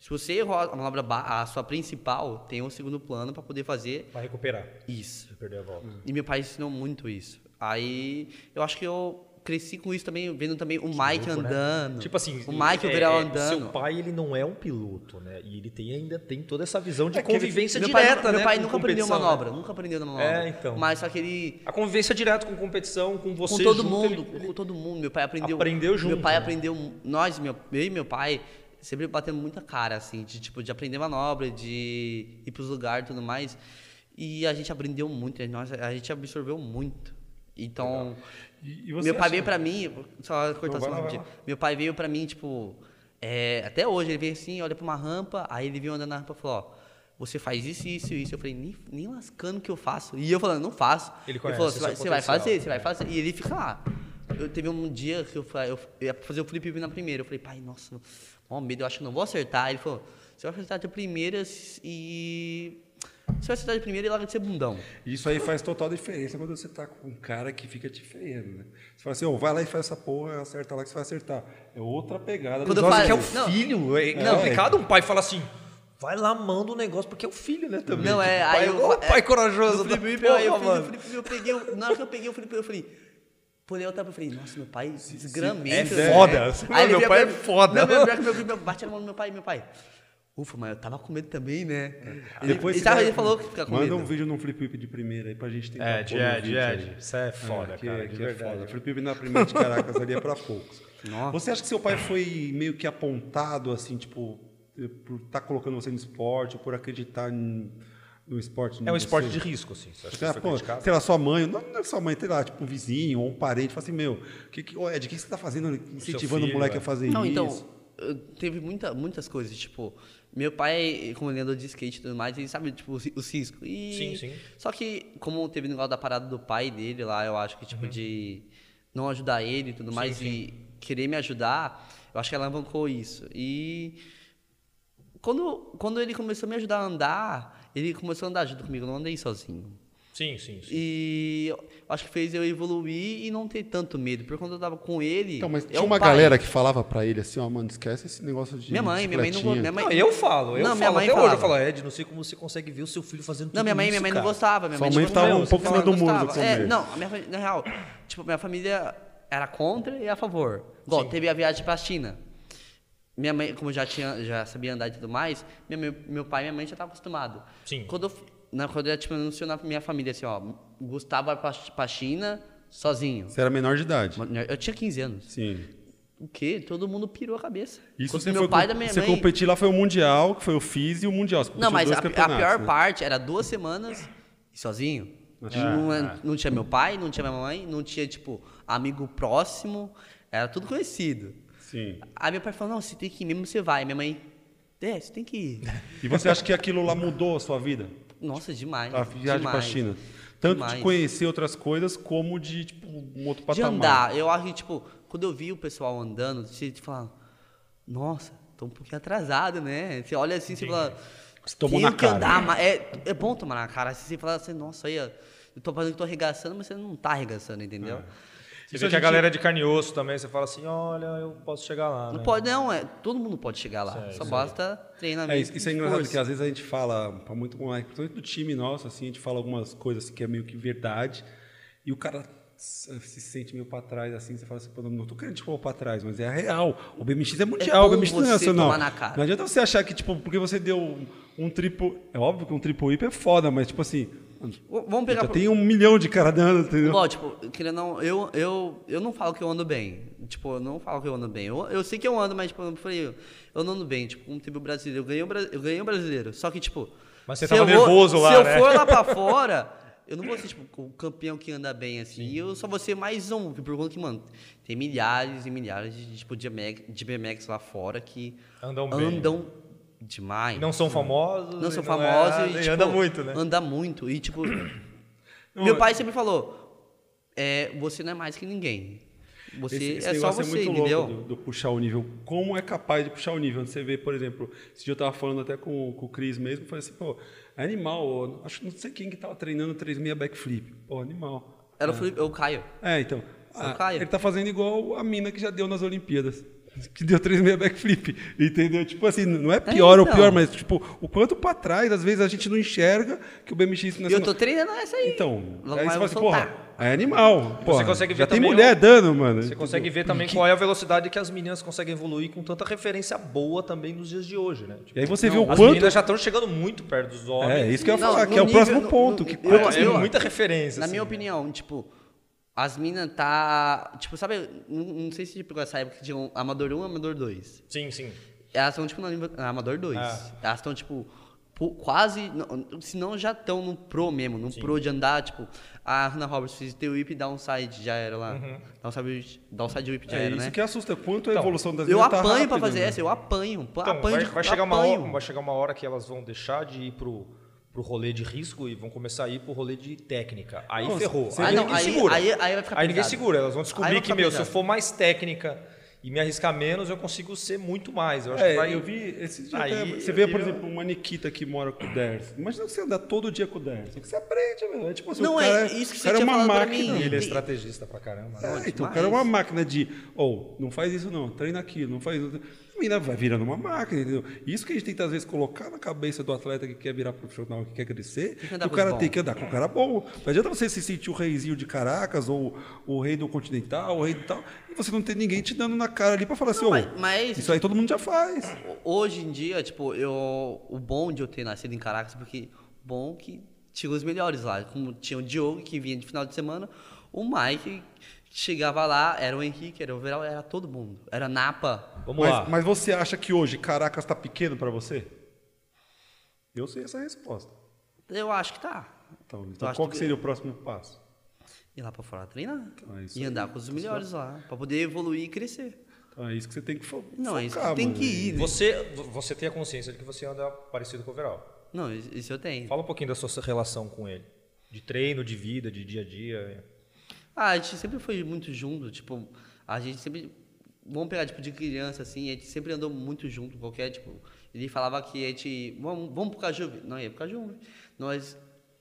Se você errou a manobra, a sua principal, tem um segundo plano para poder fazer Vai recuperar. isso. Perder a volta. E meu pai ensinou muito isso. Aí, eu acho que eu cresci com isso também, vendo também o Mike louco, né? andando. Tipo assim, o Mike e o é, é, andando. Seu pai, ele não é um piloto, né? E ele tem, ainda tem toda essa visão de É que ele- convivência meu pai, direta, meu né? pai com nunca aprendeu manobra, né? nunca aprendeu manobra. É, então. Mas só que ele A convivência direta com competição, com você com todo junto, mundo, ele- com todo mundo. Meu pai aprendeu. Aprendeu junto, Meu pai né? aprendeu. Nós, meu, eu e meu pai, sempre batendo muita cara, assim, de tipo, de aprender manobra, de ir pros lugares e tudo mais. E a gente aprendeu muito, nós, a gente absorveu muito. Então, E, e meu pai veio pra mim, só cortar Não, só lá, rapidinho. Meu pai veio pra mim, tipo, é, até hoje, ele veio assim, olha pra uma rampa, aí ele veio andando na rampa e falou, ó, você faz isso, isso, isso. Eu falei, nem, nem lascando que eu faço. E eu falando, não faço. Ele falou, conhece você vai, seu você vai fazer, você vai fazer. E ele fica lá. Eu teve um dia que eu, eu, eu ia fazer o flip na primeira. Eu falei, pai, nossa, ó, medo, eu acho que não vou acertar. Ele falou, você vai acertar de primeira e. Você vai acertar de primeira e larga de ser bundão. Isso aí faz total diferença quando você tá com um cara que fica te freando, né? Você fala assim, ó, vai lá e faz essa porra, acerta lá que você vai acertar. É outra pegada. Quando do eu falo- que é o Não. filho. É, É. complicado um pai falar assim, vai lá, manda um negócio, porque é o filho, né, também. Não, é. Tipo, Aí pai, eu, ô, pai corajoso. Eu, aí eu porra, o mano. whip, eu peguei. o- Na hora que eu peguei o whip, eu falei. Pô, eu tava, eu falei, nossa, meu pai desgramento. é né? foda. Aí ele Meu pai é foda. Não, meu, meu filho bate na mão do meu pai, meu pai. Ufa, mas eu tava com medo também, né? Ele, Depois ele, tava, ele falou que fica com Manda medo. um vídeo num flip whip de primeira aí pra gente tentar É, de no Ed. Ed. Isso é foda, que, cara, que de é verdade. foda. Flip whip na primeira de Caracas ali é pra poucos. Nossa. Você acha que seu pai foi meio que apontado, assim, tipo, por estar colocando você no esporte, por acreditar em- no esporte? É um esporte você? de risco, assim. Você acha que Você, foi pô, sei lá, sua mãe, não, não é sua mãe, sei lá, tipo um vizinho ou um parente, fala assim, meu, que, que, Ed, o que você tá fazendo incentivando filho, o moleque é. a fazer Não, isso? então, eu- teve muita, muitas coisas, tipo, meu pai, como ele andou de skate e tudo mais, ele sabe, tipo, os riscos. E, Sim, sim. Só que, como teve o negócio da parada do pai dele lá, eu acho que, tipo, de não ajudar ele e tudo mais, e querer me ajudar, eu acho que ela alavancou isso. E quando, quando ele começou a me ajudar a andar, ele começou a andar junto comigo, eu não andei sozinho. Sim, sim, sim. E acho que fez eu evoluir e não ter tanto medo. Porque quando eu tava com ele. Então, mas é tinha um uma pai. galera que falava pra ele assim, ó, mano, esquece esse negócio de Minha mãe, minha mãe não. Minha mãe, Não, eu falo, eu Não, falo. minha mãe Até hoje eu falava. falo, Ed, não sei como você consegue ver o seu filho fazendo tudo Não, minha mãe, isso, minha mãe não gostava. Minha Sua mãe, mãe tipo, tava um pouco cima do muro no É, não, a minha, na real, tipo, minha família era contra e a favor. Igual, teve a viagem pra China. Minha mãe, como já tinha, já sabia andar e tudo mais, minha, meu, meu pai e minha mãe já estavam acostumados. Sim. Quando eu, na, quando eu, tipo, anunciou na minha família, assim, ó, Gustavo vai pra, pra China sozinho. Você era menor de idade. Eu tinha 15 anos. Sim. O quê? Todo mundo pirou a cabeça. Isso Quando você meu foi pai da minha você mãe... competir lá foi o Mundial, que foi o FIS e o Mundial. Não, mas a, a pior né? parte era duas semanas e sozinho. não, é- não tinha meu pai, não tinha minha mãe, não tinha, tipo, amigo próximo, era tudo conhecido. Sim. Aí meu pai falou, não, você tem que ir mesmo, você vai. Minha mãe, é, você tem que ir. E você acha que aquilo lá mudou a sua vida? Nossa, demais. A viagem pra demais. China? Tanto de Demais. conhecer outras coisas, como de, tipo, um outro De patamar. andar. Eu acho que, tipo, quando eu vi o pessoal andando, você fala, nossa, tô um pouquinho atrasado, né? Você olha assim, você fala, Você tomou na que cara. andar, mas é, é bom tomar na cara. Assim, você fala assim, nossa, aí, eu tô fazendo que tô arregaçando, mas você não tá arregaçando, entendeu? Você Isso vê a que a gente- galera é de carne e osso também, você fala assim, olha, eu posso chegar lá, Não né? pode, não, é, todo mundo pode chegar lá. Aí, só isso basta treinamento. É, isso, isso é engraçado, força. que às vezes a gente fala, pra muito, principalmente do time nosso, assim, a gente fala algumas coisas que é meio que verdade, e o cara se se sente meio pra trás, assim, você fala assim, pô, não tô querendo te pôr pra trás, mas é a real. O BMX é mundial, bom o BMX não é nacional. tomar na cara. Não adianta você achar que, tipo, porque você deu um, um triplo. É óbvio que um triplo hip é foda, mas, tipo assim, Vamos pegar. já pro- tem um milhão de cara dando, entendeu? Igual, tipo, querendo não, eu, eu, eu não falo que eu ando bem. Tipo, eu não falo que eu ando bem. Eu, eu sei que eu ando, mas, tipo, eu falei, eu, eu não ando bem. Tipo, como teve o brasileiro, eu ganhei o, Bra- eu ganhei o brasileiro. Só que, tipo. Mas você se tava eu vou- nervoso lá, Se eu né? for lá pra fora, eu não vou ser, tipo, o campeão que anda bem, assim. E eu só vou ser mais um. Por conta que, mano, tem milhares e milhares de, tipo, de, BMX de BMX lá fora que Andam bem. Demais. Não são famosos. Não são é- famosos e, e tipo, anda muito, né? Anda muito. E, tipo, meu é- pai sempre falou, é, você não é mais que ninguém. Você Esse, esse é só negócio você, é muito entendeu? louco do, do puxar o nível. Como é capaz de puxar o nível? Você vê, por exemplo, esse dia eu tava falando até com, com o Cris mesmo, falei assim, pô, é animal, acho que não sei quem que tava treinando 36 backflip. Pô, animal. Era o, Felipe, o Caio. É, então. ah, ele tá fazendo igual a mina que já deu nas Olimpíadas. Que deu 36 backflip. Entendeu? Tipo assim, não é pior ou então. pior, mas tipo, o quanto pra trás, às vezes a gente não enxerga que o BMX E eu nacional- tô treinando essa aí. Então, Logo aí mais você fala assim, porra, é animal. Porra, consegue ver já tem também mulher o- dando, mano. Você consegue ver também qual é a velocidade que as meninas conseguem evoluir com tanta referência boa também nos dias de hoje, né? Tipo, E aí você vê o as quanto. meninas já estão chegando muito perto dos homens. É, isso que eu ia Não, falar, que é o nível- próximo no- ponto. no- que eu- É eu- muita referência. Na assim. minha opinião, tipo, as minas tá. Tipo, sabe, não, não sei se pegou essa época que tinha um Amador 1 e Amador 2. Sim, sim. Elas estão, tipo, na Amador 2. Ah. Elas estão, tipo, quase. Se não, já estão no Pro mesmo. No Pro de andar, tipo, a Hannah Roberts fez ter whip e downside, já era lá. Downside, downside whip já É era, isso né? que assusta. Quanto a Então, evolução das Eu tá apanho pra rápida, fazer né? essa, eu apanho. Então, apanho vai, de- vai chegar uma apanho. hora, vai chegar uma hora que elas vão deixar de ir pro, pro rolê de risco e vão começar a ir pro rolê de técnica. Aí Nossa, ferrou. Aí não, ninguém aí- segura. aí- aí vai ficar Aí ninguém pesado. segura. Elas vão descobrir vai que, meu, se eu pesado. for mais técnica e me arriscar menos, eu consigo ser muito mais. Eu acho É, que vai... eu vi esses dias Aí, até- Você eu vê, por exemplo, uma Nikita que mora com o Ders. Imagina você andar todo dia com o Ders. O que você aprende, meu. É tipo assim, Não, o é cara, isso que você cara é uma máquina. Ele é estrategista pra caramba. É, então, o cara é uma máquina de, ou, não faz isso não, treina aquilo, não faz isso. Vai virando uma máquina, entendeu? Isso que a gente tenta, às vezes, colocar na cabeça do atleta que quer virar profissional, que quer crescer, que o cara tem que andar com um cara bom. Não adianta você se sentir o reizinho de Caracas, ou o rei do Continental, o rei do tal, e você não ter ninguém te dando na cara ali pra falar assim, Não, ô, mas- mas- isso aí todo mundo já faz. Hoje em dia, tipo, eu, o bom de eu ter nascido em Caracas, porque bom que tinha os melhores lá. Como tinha o Diogo, que vinha de final de semana, o Mike, chegava lá, era o Henrique, era o Veral, era todo mundo. Era Napa. Vamos lá. Mas, mas você acha que hoje Caracas tá pequeno pra você? Eu sei essa resposta. Eu acho que tá. Então, então qual que- que seria o próximo passo? Ir lá pra fora treinar. Então é e aí. andar com os melhores lá, pra poder evoluir e crescer. Então é isso que você tem que fo Não, é isso que focar, tem mano. que ir, né? Você, você tem a consciência de que você anda parecido com o Overall. Não, isso eu tenho. Fala um pouquinho da sua relação com ele. De treino, de vida, de dia a dia. Ah, a gente sempre foi muito junto, tipo, a gente sempre. Vamos pegar, tipo, de criança, assim, a gente sempre andou muito junto, qualquer, tipo. Ele falava que a gente. Vamos, vamos pro Caju. Não ia pro Caju. Nós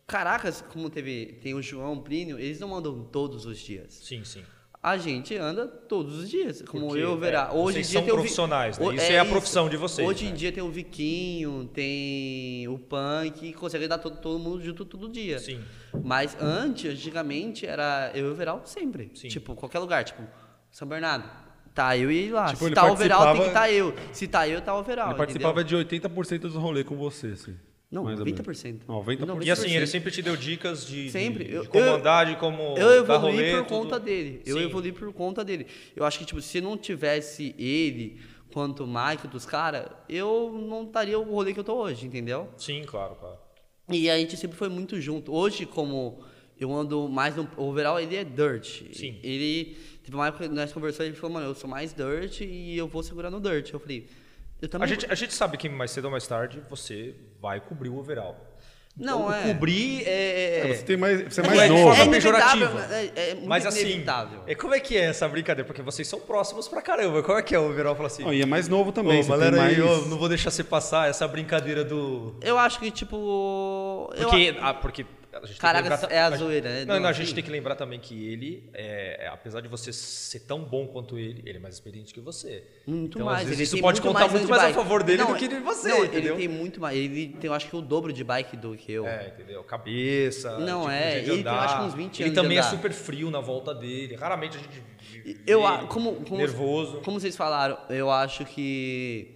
Caracas, como teve, tem o João, o Plínio, eles não andam todos os dias. Sim, sim. A gente anda todos os dias, como Porque, eu verá. é, Hoje vocês em dia são tem o vi- profissionais, né? Isso é a profissão de vocês, Hoje em né? dia tem o Viquinho, tem o Punk, que consegue dar todo, todo mundo junto todo dia. Sim. Mas antes, antigamente, era eu e o Veral sempre. Sim. Tipo, qualquer lugar, tipo, São Bernardo. Tá eu e ele lá. Tipo, Se ele tá o Veral, tem que estar eu. Se tá eu, tá o Veral. Ele participava entendeu? de 80% dos rolês com você, assim. Não, mais ou menos. 90%. 90%. E assim, ele sempre te deu dicas de, Sempre. de, de como eu- andar, de como Eu dar evolui rolê, por tudo. conta dele. Eu Sim. evolui por conta dele. Eu acho que, tipo, se não tivesse ele quanto o Mike dos caras, eu não estaria o rolê que eu tô hoje, entendeu? Sim, claro, claro. E a gente sempre foi muito junto. Hoje, como eu ando mais no o overall, ele é dirt. Sim. Ele teve uma época que nós conversamos, ele falou, mano, eu sou mais dirt e eu vou segurar no dirt. Eu falei, A também. gente, a gente sabe que mais cedo ou mais tarde você vai cobrir o overall. Não, o é. cobrir é... É, Você, tem mais, você é É, mais de novo. é inevitável, pejorativa. é, é muito Mas assim, inevitável. é, como é que é essa brincadeira? Porque vocês são próximos pra caramba. Como é que é o overall? Fala assim, Não, e é mais novo também. Ô, galera mais... eu não vou deixar você passar essa brincadeira do... Eu acho que, tipo. eu- Porque, ah, porque a gente Caraca, tem que lembrar, é a zoeira, né? Não, Não, a gente tem que lembrar também que ele, é, é, apesar de você ser tão bom quanto ele, ele é mais experiente que você. Muito então, mais. Às vezes, ele isso tem pode muito contar mais muito de mais a favor dele Não, do que de você, não, entendeu? Ele tem muito mais. Ele tem, eu acho que o dobro de bike do que eu. É, entendeu? Cabeça. Não, tipo, é, ele tem, andar. acho que uns 20 Ele também é super frio na volta dele. Raramente a gente vê Eu, como, como, nervoso. Como vocês falaram, eu acho que.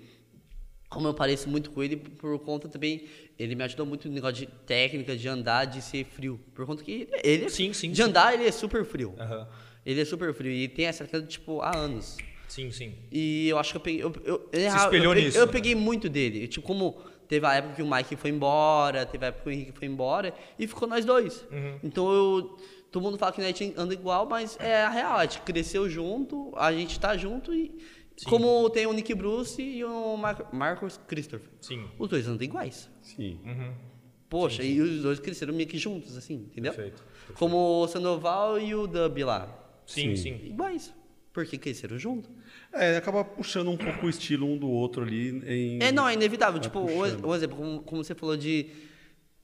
Como eu pareço muito com ele, por conta também. Ele me ajudou muito no negócio de técnica, de andar, de ser frio. Por conta que ele é. Sim, sim, De sim. andar, ele é super frio. Aham. Ele é super frio. E tem essa coisa, tipo, há anos. Sim, sim. E eu acho que eu peguei. Eu, eu, eu, espelhou eu, peguei- nisso, Eu né? peguei muito dele. Tipo, como teve a época que o Mike foi embora, teve a época que o Henrique foi embora, e ficou nós dois. Uhum. Então eu. Todo mundo fala que a gente anda igual, mas é a real. A gente cresceu junto, a gente tá junto e. Como tem o Nick Bruce e o Mar Marcos Christopher. Sim. Os dois andam iguais. Sim. Poxa, e os dois cresceram meio que juntos, assim, entendeu? Perfeito, Como o Sandoval e o Dub lá. Sim, Sim. sim. Iguais. Porque cresceram juntos. É, acaba puxando um pouco o estilo um do outro ali em... É, não, é inevitável. Tipo, um, puxando. um exemplo, como, como você falou de.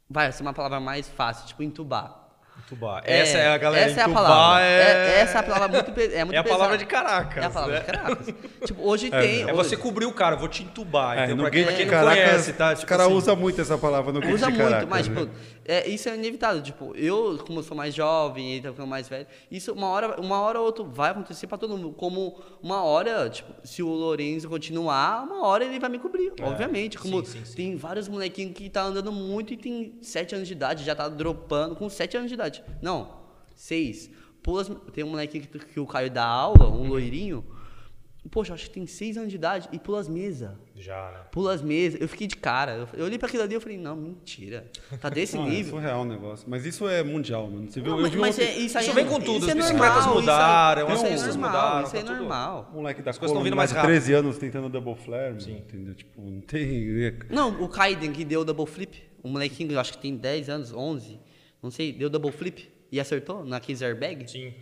Vai, essa é uma palavra mais fácil, tipo, entubar. Entubar. essa é a galera Essa é a palavra. É... É- essa é a palavra muito, é muito É a palavra pesada. de Caracas, É a palavra né? de Caracas. tipo, hoje tem. É você cobrir o cara, vou te entubar. É, então, no pra quem, pra quem não Caracas, conhece, tá? os Tipo caras assim, usam muito essa palavra no Usa de muito, Caracas, mas, né? tipo, é, isso é inevitável. Tipo, eu, como eu sou mais jovem, ele tá ficando mais velho, isso uma hora, uma hora ou outra vai acontecer pra todo mundo. Como uma hora, tipo, se o Lourenço continuar, uma hora ele vai me cobrir, obviamente. Como É, sim, sim, sim. tem vários molequinhos que tá andando muito e tem 7 anos de idade, já tá dropando com 7 anos de idade. Não, 6. Pula as- tem um molequinho que, que o Caio dá aula, Uhum. um loirinho. Poxa, acho que tem 6 anos de idade e pula as mesas. Já, né? Pula as mesas, eu fiquei de cara. Eu, eu olhei pra aquilo ali e falei, não, mentira. Tá desse Não, é nível. surreal o negócio. Mas isso é mundial, mano. Você viu, Não, eu mas, vi mas é, isso aí Isso é- vem com tudo, isso é as bicicletas normal, mudaram, isso, as isso é normal, mudaram, isso é tá tudo- normal. O moleque da As coisas tão vindo mais de rápido. 13 anos tentando double flare, mano, entendeu? Tipo, não tem... Não, o Kaiden que deu double flip, o molequinho, eu acho que tem 10 anos, 11, não sei, deu double flip e acertou naqueles airbag. Sim.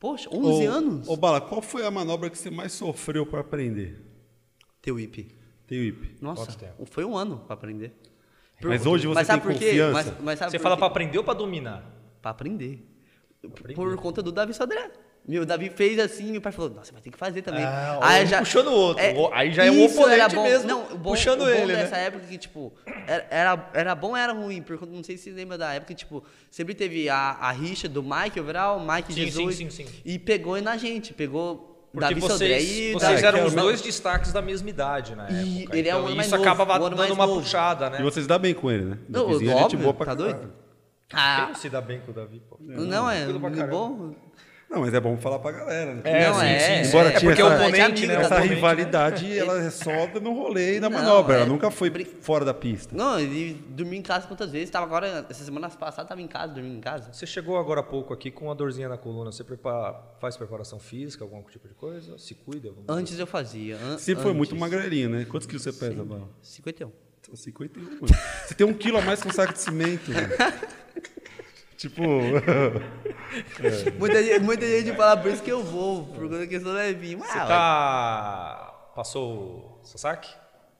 Poxa, 11 Ô, anos? Ô, Bala, qual foi a manobra que você mais sofreu pra aprender? Teu whip. Tem whip. Nossa, Quanto tempo? foi um ano pra aprender. Mas hoje você Mas sabe tem por quê? confiança? Mas, mas sabe Você por fala pra aprender ou pra dominar? Pra aprender. aprender. Por conta do Davi Sodré. Meu, o Davi fez assim, meu pai falou, nossa, vai ter que fazer também. Ah, Aí um puxando o outro. Aí já é um oponente era bom. mesmo, Não, o bom, puxando o bom ele, né? dessa época que, tipo, era, era, era bom ou era ruim? Porque não sei se você lembra da época que, tipo, sempre teve a, a rixa do Mike Overall, Mike Sim, Jesus. sim, sim, sim. E pegou na gente, pegou Porque Davi Sodré vocês, e vocês eram os Não, dois destaques da mesma idade na E época. ele é um então, ano mais isso novo, acaba um ano dando mais uma novo. puxada, né? E você se dá bem com ele, né? Não, Davizinho é gente óbvio, boa pra tá doido? Ah, Quem se dá bem com o Davi, pô? não, é, é bom. Não, mas é bom falar pra galera, né? É, não, sim, é, sim, sim. Embora é tinha porque essa- o oponente, né? Essa rivalidade, ela é só no rolê e na Não, manobra. Ela é- nunca foi brin- fora da pista. Não, ele dormiu em casa quantas vezes? Tava agora, essa semana passada, tava em casa, dormindo em casa. Você chegou agora há pouco aqui com uma dorzinha na coluna. Você prepara, faz preparação física, algum tipo de coisa? Se cuida? vamos dizer Antes eu fazia. an- Você foi muito antes. magrelinho, né? Quantos quilos você pesa, Bala? 51. 51, mano. Você tem um quilo a mais com um saco de cimento, mano. tipo, Muita, gente- muita gente fala por isso que eu vou, por conta que eu sou levinho. Você Ah, tá. Passou o Sasaki?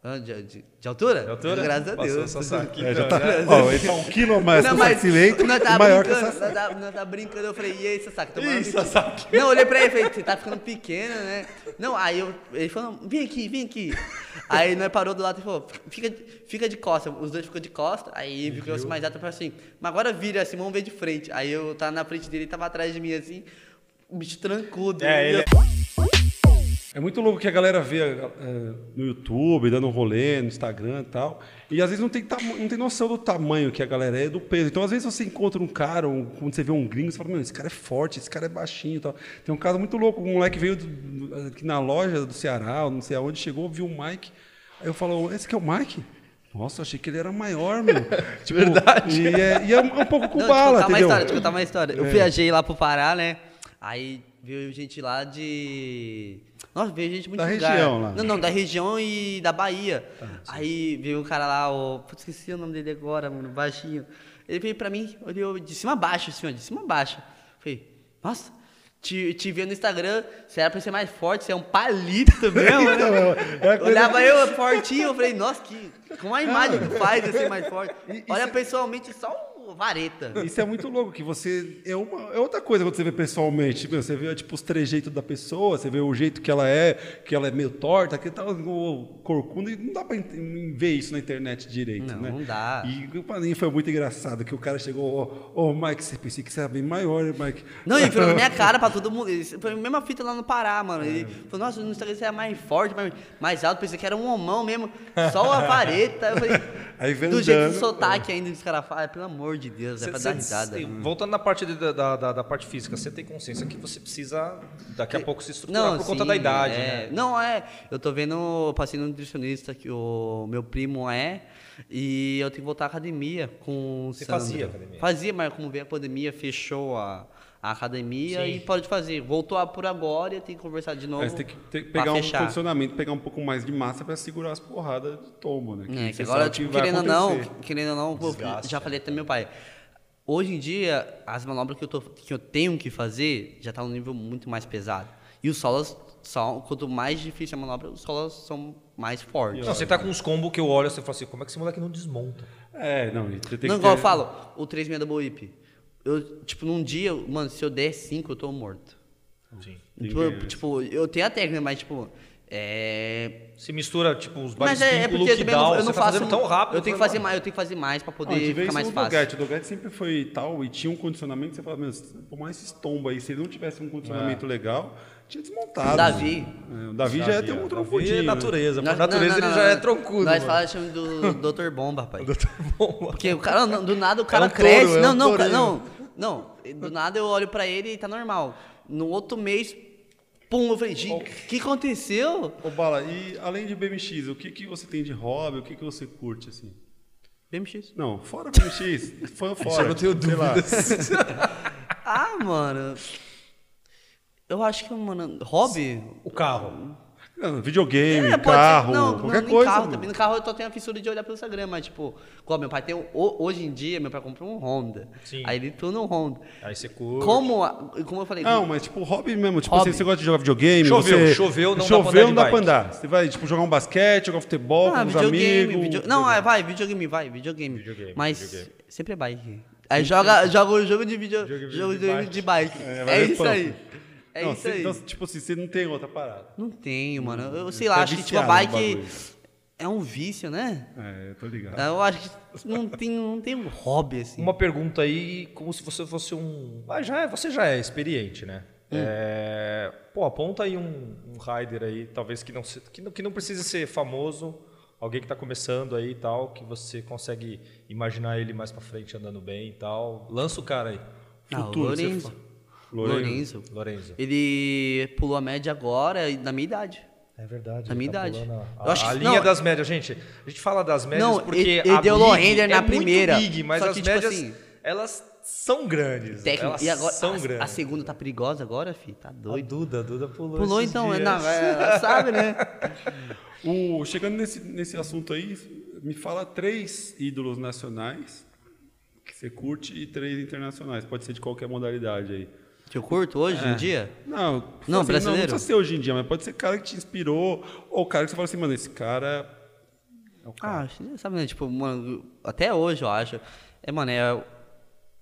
Ah, de, de- de altura? De altura? Graças a Deus. saquinho, É, já tá, né? ó, ele tá um quilo a mais Não, com o mas cimento nós e tava maior que brincando, essa nós tava, nós tava brincando, eu falei, e aí, Sasaki, tomando Ih, Sasaki. Não, olhei pra ele e falei, você tá ficando pequeno, né? Não, aí eu, ele falou, vem aqui, vem aqui. Aí nós parou do lado e falou, fica, fica de costa. Os dois ficou de costa, aí ficou assim, mais alto, eu falei assim, mas agora vira assim, vamos ver de frente. Aí eu tava na frente dele, ele tava atrás de mim assim, o bicho trancudo. É, ele é- É muito louco que a galera vê é, no YouTube, dando um rolê, no Instagram e tal. E às vezes não tem, não tem noção do tamanho que a galera é do peso. Então, às vezes, você encontra um cara, ou quando você vê um gringo, você fala, meu, esse cara é forte, esse cara é baixinho e tal. Tem um caso muito louco, um moleque veio do- aqui na loja do Ceará, não sei aonde, chegou, viu o Mike. Aí eu falo, esse que é o Mike? Nossa, achei que ele era maior, meu. tipo, Verdade. E é, e é um pouco com Não, bala, te contar uma entendeu? história, te contar uma história. Eu viajei lá pro Pará, né? Aí veio gente lá de. Nossa, veio gente muito Da lugar. região lá. Não, não, da região e da Bahia. Aí veio um cara lá, o. Putz, esqueci o nome dele agora, mano, baixinho. Ele veio pra mim, olhou de cima a baixo, assim, ó, de cima a baixo. Falei, nossa. Te, te vi no Instagram, você era pra ser mais forte, você é um palito mesmo, né? Então, é- Olhava eu fortinho, eu falei, nossa, que, com a imagem que faz ser mais forte. Olha pessoalmente só vareta. Isso é muito louco, que você. É, uma, é outra coisa quando você vê pessoalmente. Meu, você vê tipo, os trejeitos da pessoa, você vê o jeito que ela é, que ela é meio torta, que tal, o corcunda, e não dá pra ver isso na internet direito, Não, né? não dá. E pra mim foi muito engraçado que o cara chegou, ô, ô Mike, você pensei que você era bem maior, Mike? Não, ele falou na minha cara pra todo mundo. Foi a mesma fita lá no Pará, mano. Ele É. falou, nossa, no Instagram você é mais forte, mais, mais alto. Pensei que era um homão mesmo. Só a vareta. Eu falei, Aí vem do jeito andando, sotaque ainda, os caras falam, pelo amor de Deus, é Cê- pra cê- dar risada. cê- Voltando na parte de- da, da, da parte física, você tem consciência que você precisa daqui a pouco se estruturar por conta sim, da idade, é. né? Não, é. Eu tô vendo, passei no nutricionista que o meu primo é. E eu tenho que voltar à academia com o Você fazia academia? Fazia, mas como veio a pandemia, fechou a, a academia Sim. e pode fazer. Voltou a por agora e tenho que conversar de novo. Você tem que ter- pra pegar um fechar. condicionamento, pegar um pouco mais de massa pra segurar as porradas de tombo, né? É, que agora, tipo, vai querendo ou não, querendo ou não, Desgaste, já falei até meu pai. Hoje em dia, as manobras que eu, tô, que eu tenho que fazer já tá num nível muito mais pesado. E os solos são, quanto mais difícil a manobra, os solos são mais fortes. Não, você tá com uns combos que eu olho e você fala assim, como é que esse moleque não desmonta? É, não, você tem não, que igual ter- eu falo, o 3 double whip. Eu, tipo, num dia, mano, se eu der 5, eu tô morto. Sim. Tipo, eu, tipo, eu tenho a técnica, mas, tipo, é... Se mistura, tipo, os Mas vários é, é o porque eu não, down, eu você não tá faço... fazendo tão rápido. eu tenho que fazer mais, eu tenho que fazer mais pra Ah, poder a gente vê ficar mais fácil. Doggett. O Doggett sempre foi tal e tinha um condicionamento que você fala, meu, por mais esse tombo aí, se ele não tivesse um condicionamento legal, tinha desmontado. Davi. É, o Davi já ia ter um Davi troncudinho. é né? natureza. Nós- natureza não, não, ele não, já não. é troncudo. Nós falamos chama do Dr. Bomba, pai. Doutor Bomba. Porque o cara, do nada o cara um touro, cresce. é não, um não, tourinho. não, não. Do nada eu olho pra ele e tá normal. No outro mês, pum, eu falei, gente, o que aconteceu? Ô, Bala, e além de BMX, o que, que você tem de hobby? O que, que você curte, assim? BMX. Não, fora BMX. Foi fora. eu não tenho dúvidas. Ah, mano. Eu acho que, mano, hobby. O carro. Não, videogame, É, pode ser- carro, não, qualquer não, coisa. Carro também. No carro eu só tenho a fissura de olhar pelo Instagram, mas tipo, igual meu pai tem. um- ho- hoje em dia, meu pai comprou um Honda. Sim. Aí ele tudo no Honda. Aí você curte. Como, como eu falei. Não, mas tipo, hobby mesmo. Tipo Hobby. assim, você gosta de jogar videogame? Choveu, você... choveu, não dá pra Choveu, andar não dá pra andar. Você vai, tipo, jogar um basquete, jogar futebol Ah, com os videogame, amigos. video- Não, é, vai, videogame, vai, videogame. Videogame, Mas videogame. sempre é bike. Aí joga, joga o jogo de vídeo, Jogo de jogo de, bike. de bike. É, É, vai isso aí. É Não, isso você- aí. Então, tipo assim, você não tem outra parada. Não tenho, mano. Eu sei Você lá, é acho que tipo, a bike é um vício, né? É, eu tô ligado. Eu acho que não tem, não tem um hobby assim. Uma pergunta aí, como se você fosse um. Ah, já é, você já é experiente, né? Hum. É, Pô, aponta aí um, um rider aí, talvez que não, se- que não, que não precise ser famoso, alguém que está começando aí e tal, que você consegue imaginar ele mais pra frente andando bem e tal. Lança o cara aí. Ah, o Futuro, você Lorenzo. Lorenzo. Ele pulou a média agora e na minha idade. É verdade. Na minha idade. pulando A, Eu acho a que- linha não, das médias, gente. A gente fala das médias Não, porque ele- ele a deu big low hander na é muito primeira. big, mas Só as que, tipo médias, assim, elas são grandes. Técnico. Elas E agora são a, grandes. a segunda tá perigosa agora, fi? Tá A doido. Duda, a Duda pulou Pulou esses então, dias. não, é, ela sabe, né? O- chegando nesse, nesse assunto aí, me fala três ídolos nacionais que você curte e três internacionais. Pode ser de qualquer modalidade aí. Que eu curto hoje É. em dia? Não, Não, assim, brasileiro? Não precisa ser hoje em dia, mas pode ser cara que te inspirou ou cara que você fala assim, mano, esse cara É o cara. Ah, sabe, né? Tipo, mano, até hoje eu acho. É, mano, é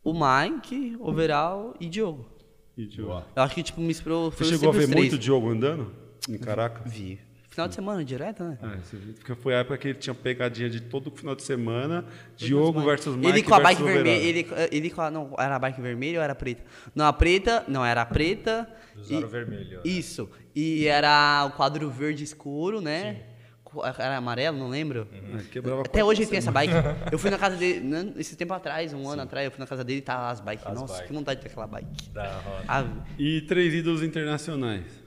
o Mike, o Veral e Diogo. E, Boa. Eu acho que, tipo, me inspirou. Você chegou a ver três. muito Diogo andando em Caracas? Vi. Final de semana, direto, né? É, foi a época que ele tinha pegadinha de todo final de semana, Diogo versus Mike Ele com a bike vermelha, ele, ele com a, não, era a bike vermelha ou era a preta? Não, a preta, não, era a preta. Usaram e- vermelho, né? Isso, e era o quadro verde escuro, né? Co- Era amarelo, não lembro. É, quebrava Até hoje ele tem essa bike. Eu fui na casa dele, né, esse tempo atrás, um ano atrás, eu fui na casa dele e tá lá as bikes. As Nossa, bikes. que vontade de ter aquela bike. Da hora. Ah, E três ídolos internacionais.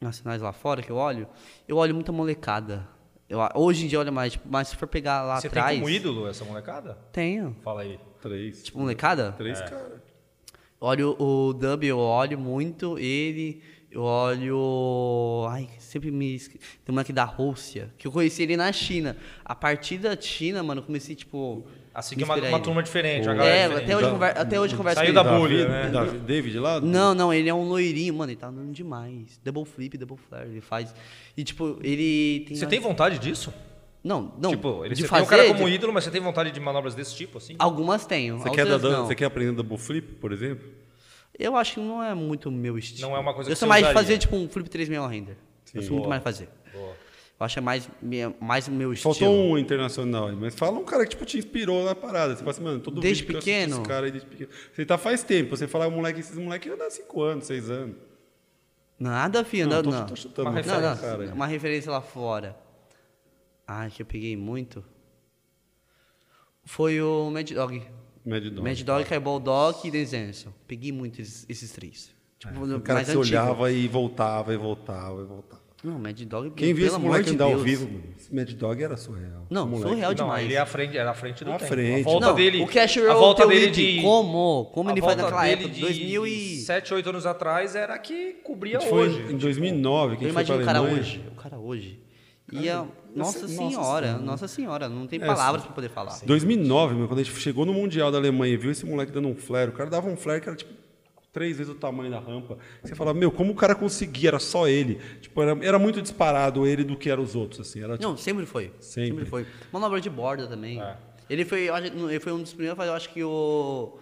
Nacionais lá fora que eu olho, eu olho muita molecada. Eu, hoje em dia eu olho mais, tipo, mas se for pegar lá Você atrás. tem como ídolo essa molecada? Tenho. Fala aí. Três. Tipo, molecada? Três caras. Olho o Dub, eu olho muito ele. Eu olho. Ai, sempre me. esque- Tem um aqui da Rússia, que eu conheci ele na China. A partir da China, mano, eu comecei, tipo. Assim que é uma, uma turma diferente, uma Pô. galera É, até hoje, Da- conver... até hoje eu converso Saiu com da bolha, Davi- né? Davi- David lá? Não, não, ele é um loirinho, mano, ele tá andando demais. Double flip, double flare, ele faz. E, tipo, ele tem. Você tem vontade disso? Não, não. tipo, ele, de você fazer, tem um cara como de- ídolo, mas você tem vontade de manobras desse tipo, assim? Algumas tenho. Você quer, não. você quer aprender double flip, por exemplo? Eu acho que não é muito meu estilo. Não é uma coisa Eu que sou você mais de usaria. fazer, tipo, um flip 3 all render. Eu sou muito Boa. mais de fazer. Eu acho que é mais, minha- mais o meu estilo. Faltou um internacional aí, mas fala um cara que tipo, te inspirou na parada. Você fala assim, mano, todo Desde vídeo pequeno? esse cara aí desde pequeno. Você tá faz tempo, você fala, moleque, esses moleques andam há 5 anos, 6 anos. Nada, filho. Não, Não, tô- não. tô chutando Uma uma Não, cara, uma referência lá fora. Ai, que eu peguei muito. Foi o Mad Dog. Mad Dog. Mad Dog, Fireball Dog e Denzel. Peguei muito esses, esses três. Tipo, O cara mais que antigo. olhava e voltava, e voltava, e voltava. Não, Mad Dog, Quem viu esse moleque de andar ao vivo, mano, esse Mad Dog era surreal. Não, Moleque. surreal Não, demais. ele é à frente, era à frente do À tempo. frente. A volta não, dele, o Cash a Roll volta Teu dele de como? Como a ele faz volta naquela época? de 2000 e... 7, 8 anos atrás era a que cobria A gente foi hoje. em 2009, Eu quem foi pra imagino o cara hoje. O cara hoje. Ia... Cara, Nossa, nossa senhora, senhora. nossa senhora. Não tem É, palavras sim. pra poder falar. 2009, meu, quando a gente chegou no Mundial da Alemanha e viu esse moleque dando um flare, o cara dava um flare que era tipo três vezes o tamanho da rampa. Você falava, meu, como o cara conseguia? Era só ele. Tipo, era, era muito disparado ele do que eram os outros, assim. Era, tipo, Não, sempre foi. Sempre. foi. Manobra de borda também. É. Ele foi, acho- ele foi um dos primeiros a fazer, eu acho que o.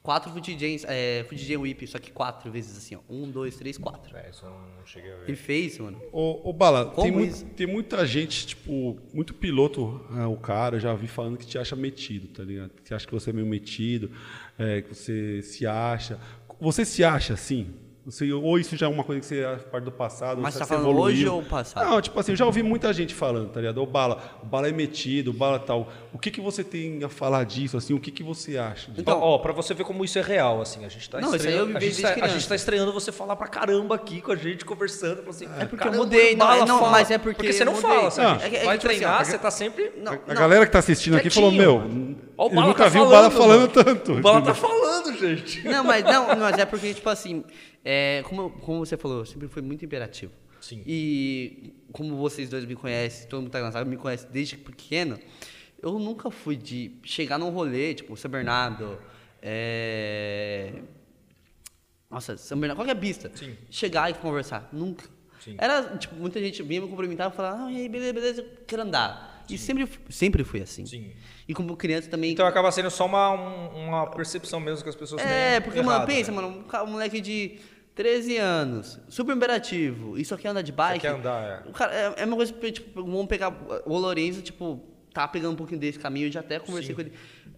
Quatro Fujijens, é, Whip, só que quatro vezes assim, ó. Um, dois, três, quatro. É, isso eu não cheguei a ver. Ele fez, mano. Ô, ô, Bala, tem, isso? tem muita gente, tipo, muito piloto, ah, o cara, eu já vi falando que te acha metido, tá ligado? Que acha que você é meio metido, é, que você se acha. Você se acha assim? Você, ou isso já é uma coisa que você é parte do passado? Mas você tá falando evoluiu? hoje ou passado? Não, tipo assim, eu já ouvi muita gente falando, tá ligado? O Bala, o Bala é metido, o Bala tal. O que, que você tem a falar disso, assim? O que, que você acha? disso? Então, ó, pra você ver como isso é real, assim, a gente tá Não, isso aí eu estreando, a, gente tá, a gente tá estreando você falar pra caramba aqui com a gente, conversando, assim, É porque eu caramba, mudei, não, é- não, fala. mas é porque você eu não mudei. fala, sabe? Ah. A gente É que- vai é que, assim, treinar, ó, você tá sempre... Não, A galera que tá assistindo aqui falou, meu. Ó, o ele Bala nunca tá viu o Bala falando, falando mano. tanto. O Bala tá falando, gente. Não, mas não, mas é porque, tipo assim, é, como, como você falou, eu sempre fui muito imperativo. Sim. E como vocês dois me conhecem, todo mundo tá na sala me conhece desde pequeno, eu nunca fui de chegar num rolê, tipo, São Bernardo, é... Nossa, São Bernardo, qualquer pista. Sim. Chegar e conversar. Nunca. Sim. Era, tipo, muita gente vinha me cumprimentar e falava, ah, e aí, beleza, beleza, eu quero andar. E sempre, sempre fui assim. Sim. E como criança também. Então acaba sendo só uma, um- uma percepção mesmo que as pessoas têm É, porque, mano, errada, pensa, né? mano, um, moleque de 13 anos, super imperativo, e só quer andar de bike. quer andar, é. O cara, é, é uma coisa, tipo, vamos pegar o Lourenço, tipo, tá pegando um pouquinho desse caminho, eu já até conversei Sim. com ele.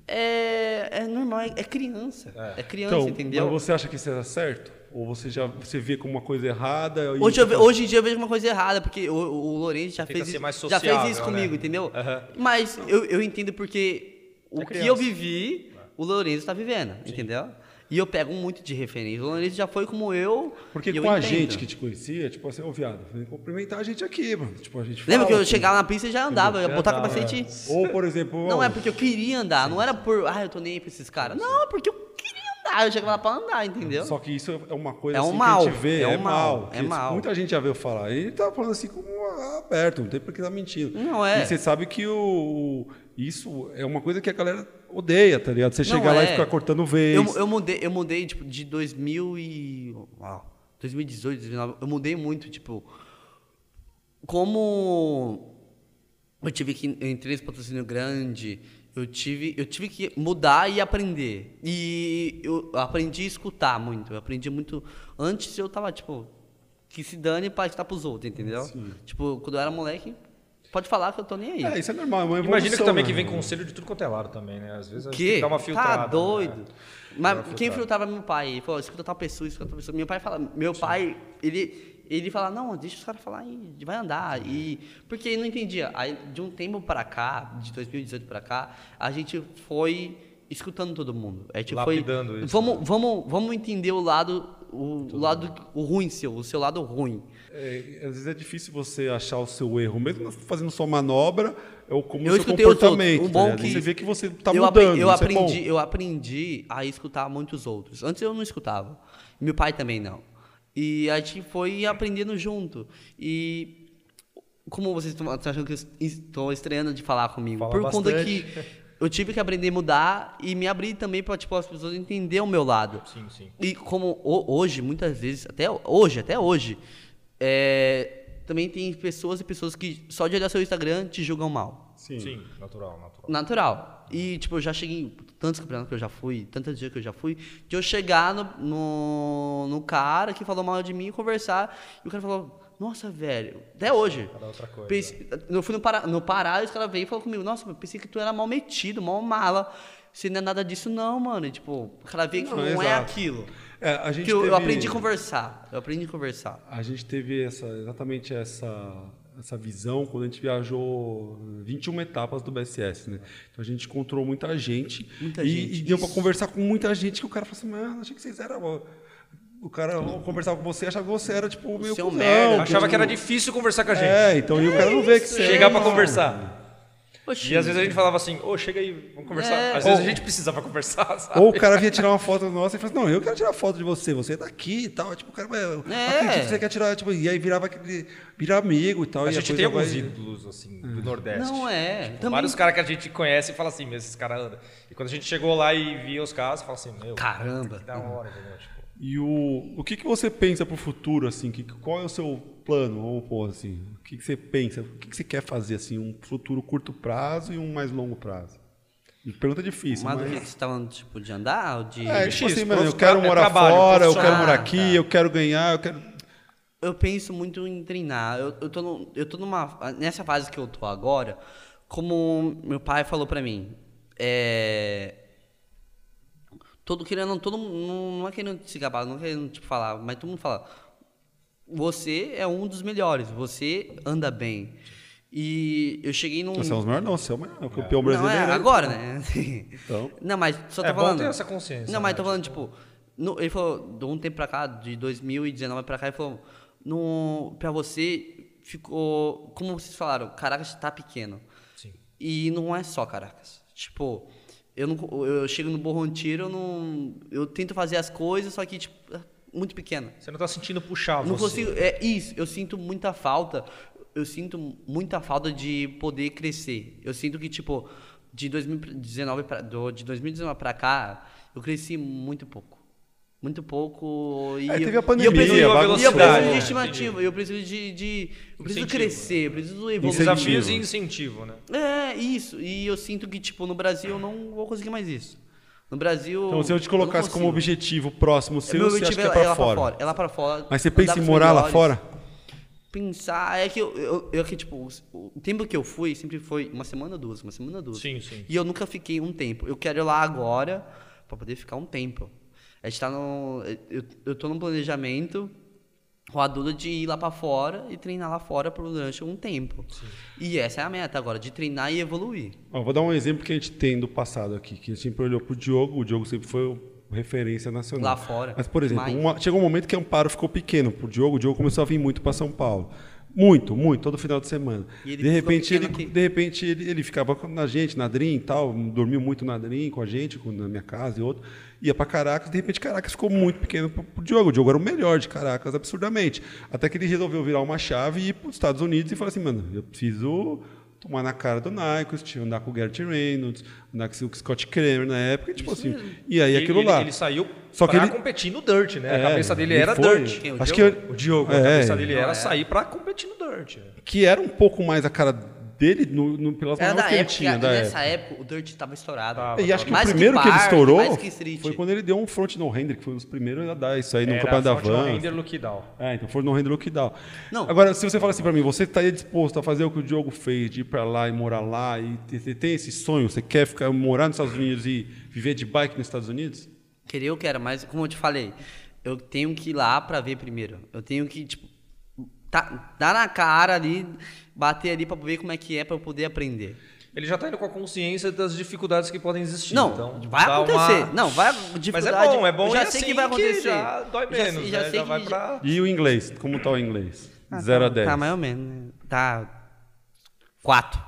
É, é normal, é, é criança. É. É, criança, Então, entendeu? mas você acha que isso era certo? Ou você já você vê como uma coisa errada? e Hoje, eu hoje em dia eu vejo uma coisa errada, porque o, o Lourenço já fez, ser isso, mais já fez isso sociável, comigo, né? entendeu? Aham. Mas eu, eu entendo porque o É que eu vivi, o Lourenço tá vivendo, entendeu? E eu pego muito de referência. O Lourenço já foi como eu. Porque e eu com a entendo. gente que te conhecia, tipo assim, ô viado, vem cumprimentar a gente aqui, mano. Tipo, a gente Lembra que eu chegava na pista e já andava, eu ia botar andava, capacete. Ou, por exemplo, Não ó, é porque eu queria andar, não era por, ah, eu tô nem aí pra esses caras. Não, é porque eu andar, eu chegava lá pra andar, entendeu? Só que isso é uma coisa É um assim, mal, que a gente vê, é é, um mal, mal. é mal. Muita gente já veio falar. Ele tá falando assim como aberto, não tem por que tá mentindo. Não é. E você sabe que o, isso é uma coisa que a galera odeia, tá ligado? Você Não chegar lá e é. ficar cortando vez. Eu, eu mudei, eu mudei, tipo, de 2000 e... Uau, 2018, 2019, eu mudei muito, tipo... Como... eu tive que eu entrei nesse patrocínio grande, eu tive, eu tive que mudar e aprender. E eu aprendi a escutar muito. Eu aprendi muito. Antes eu tava, tipo, que se dane pra estar pros outros, entendeu? Tipo, quando eu era moleque, pode falar que eu tô nem aí. É, isso é normal, é uma Imagina que evolução, também né? que vem conselho de tudo quanto é lado também, né? Às vezes que? tem que dar uma filtrada. Tá doido. né? Mas Dá quem filtrava meu pai? Ele falou, escuta tal pessoa, escuta tal pessoa. Meu pai fala, meu pai, ele, ele fala, não, deixa os caras falar aí, vai andar. E, porque ele não entendia. Aí, de um tempo pra cá, de 2018 pra cá, a gente foi escutando todo mundo. A gente Lapidando foi, isso, vamos, vamos, vamos entender o lado, o, o lado, o ruim seu, o seu lado ruim. É, às vezes é difícil você achar o seu erro, mesmo fazendo sua manobra, ou como Eu o seu comportamento. O bom ligado? que- você vê que você está mudando. eu é aprendi, eu aprendi a escutar muitos outros. Antes eu não escutava. Meu pai também não. E a gente foi aprendendo junto. E como vocês estão estão achando que eu estou estreando de falar comigo? Fala Por conta bastante. que eu tive que aprender a mudar e me abrir também para tipo, as pessoas entenderem o meu lado. Sim, sim. E como ho- hoje, muitas vezes, até hoje, até hoje, é, também tem pessoas e pessoas que só de olhar seu Instagram te julgam mal. Sim. Sim, natural, natural. Natural. E, tipo, eu já cheguei em tantos campeonatos que eu já fui, tantos dias que eu já fui, de eu chegar no, no, no cara que falou mal de mim e conversar, e o cara falou, nossa, velho, até hoje. Era outra coisa. Pense- eu fui no Pará, no Pará e os caras veio e falou comigo, nossa, eu pensei que tu era mal metido, mal mala. Você não é nada disso, não, mano. E, tipo, o cara vê que Não, não, é aquilo. É, a gente Que eu, eu teve- aprendi a conversar. Eu aprendi a conversar. A gente teve essa, exatamente essa, essa visão quando a gente viajou 21 etapas do BSS, né? Então a gente encontrou muita gente. Muita e, gente, E deu para conversar com muita gente que o cara falou assim, mano, achei que vocês eram... O cara ao conversar com você achava que você era, tipo, meio Você é cuzão, merda, Achava que era difícil conversar com a gente. É, então e o cara não vê que você Chegar é, pra não. conversar. Oxi. E às vezes a gente falava assim, ô, chega aí, vamos conversar. É. Às vezes Ou- a gente precisava conversar, sabe? Ou o cara vinha tirar uma foto nossa e falava assim, não, eu quero tirar foto de você, você é daqui e tal. Tipo, o cara, mas eu É. acredito que você quer tirar, tipo, e aí virava aquele, vira amigo e tal. A e gente tem alguns vai- ídolos, assim, do Nordeste. Não é. Também- Vários caras que a gente conhece e fala assim, meu, esses caras andam. E quando a gente chegou lá e via os caras, fala assim, meu, Caramba. que da hora, entendeu? Tipo, E o, o que, que você pensa pro futuro, assim? Que, qual é o seu plano? Ou, pô, assim, o que, que você pensa? O que, que você quer fazer, assim? Um futuro curto prazo e um mais longo prazo? Pergunta difícil, Mas mas... do que você tá falando, tipo, de andar ou de... É, tipo assim, mano, eu quero é morar trabalho, fora, eu quero morar Ah, aqui, tá. eu quero ganhar, eu quero... Eu penso muito em treinar. Eu, eu, tô, no- eu tô numa. Nessa fase que eu tô agora, como meu pai falou pra mim, é. Todo querendo. Todo, mundo- não, não é querendo se gabar, não é querendo tipo, falar, mas todo mundo fala. Você é um dos melhores, você anda bem. E eu cheguei num. Você é os melhores? Não, você é o melhor, o campeão Não, é, brasileiro. agora, né? Então. Não, mas só É tô bom falando. ter essa consciência, Não, mas né? tô falando, tipo, no- ele falou, de um tempo pra cá, de 2019 pra cá, ele falou, no, pra você ficou, como vocês falaram, Caracas tá pequeno. sim. E não é só Caracas. Tipo, eu, não, eu chego no Borronteiro, eu não. Eu tento fazer as coisas, só que, tipo, é muito pequeno. Você não tá sentindo puxar Não você. consigo. É isso, eu sinto muita falta. Eu sinto muita falta de poder crescer. Eu sinto que, tipo, de 2019 pra, do, de 2019 pra cá, eu cresci muito pouco. Muito pouco. E eu- teve a e pandemia, eu preciso, e eu bagunçou, preciso né? de estimativa, eu preciso de. de eu preciso Incentivo. crescer, eu preciso evoluir. Desafios e incentivo, né? É, isso. E eu sinto que, tipo, no Brasil eu não vou conseguir mais isso. No Brasil. Então, se eu te colocasse como consigo. objetivo próximo seu, Meu você acha objetivo que é é pra fora. pra fora. É lá pra fora. Mas você pensa em morar lá fora? Pensar. É que eu, eu, eu que, tipo, o tempo que eu fui sempre foi uma semana, duas, uma semana, duas. Sim, sim. E eu nunca fiquei um tempo. Eu quero ir lá agora pra poder ficar um tempo. A gente tá no. Eu, eu tô num planejamento com a Duda de ir lá pra fora e treinar lá fora por durante um tempo. E essa é a meta agora, de treinar e evoluir. Ó, vou dar um exemplo que a gente tem do passado aqui, que a gente sempre olhou pro Diogo, o Diogo sempre foi referência nacional. Lá fora. Mas, por exemplo, uma- chegou um momento que o Amparo ficou pequeno pro Diogo, o Diogo começou a vir muito para São Paulo. Muito, muito, todo final de semana. De repente, ele, aqui. de repente ele, ele ficava com- na gente, na Dream e tal, dormiu muito na Dream com a gente, com- na minha casa e outro. Ia para Caracas, de repente Caracas ficou muito pequeno pro, pro Diogo. O Diogo era o melhor de Caracas, absurdamente. Até que ele resolveu virar uma chave e ir para os Estados Unidos e falar assim, mano, eu preciso tomar na cara do Nyquist, andar com o Gert Reynolds, andar com o Scott Kramer na época, e, tipo assim. E aí Ele- aquilo ele, lá. Ele saiu Só que pra ele- competir no Dirt, né? É, a cabeça dele ele era foi. Dirt. Quem, o Acho Diogo? que O Diogo, a É, cabeça dele não era é. sair pra competir no Dirt. que era um pouco mais a cara dele no, no, pelas Era da que ele época, tinha. e Da nessa época. época o Dirt tava estourado. Tava. E acho que Mais o que primeiro que, ele estourou que foi quando ele deu um front no render, que foi um dos primeiros a dar isso aí no campeonato da Front No Van. Render Lookdown. É, então foi no render lockdown. Não. Agora, se você fala assim pra mim, você estaria disposto a fazer o que o Diogo fez, de ir pra lá e morar lá, e você tem esse sonho, você quer ficar morar nos Estados Unidos e viver de bike nos Estados Unidos? Querer eu quero, mas como eu te falei, eu tenho que ir lá pra ver primeiro. Eu tenho que, tipo, tá, dar na cara ali, bater ali pra ver como é que é pra eu poder aprender. Ele já tá indo com a consciência das dificuldades que podem existir. Não, então, vai acontecer. uma- Não, vai Mas dificuldade. é bom, é bom eu já sei assim que vai acontecer. já dói já menos, sei- já né? sei Já vai que pra... E o inglês? Como tá o inglês? Ah, 0 tá- a 10. Tá mais ou menos. né? Tá 4.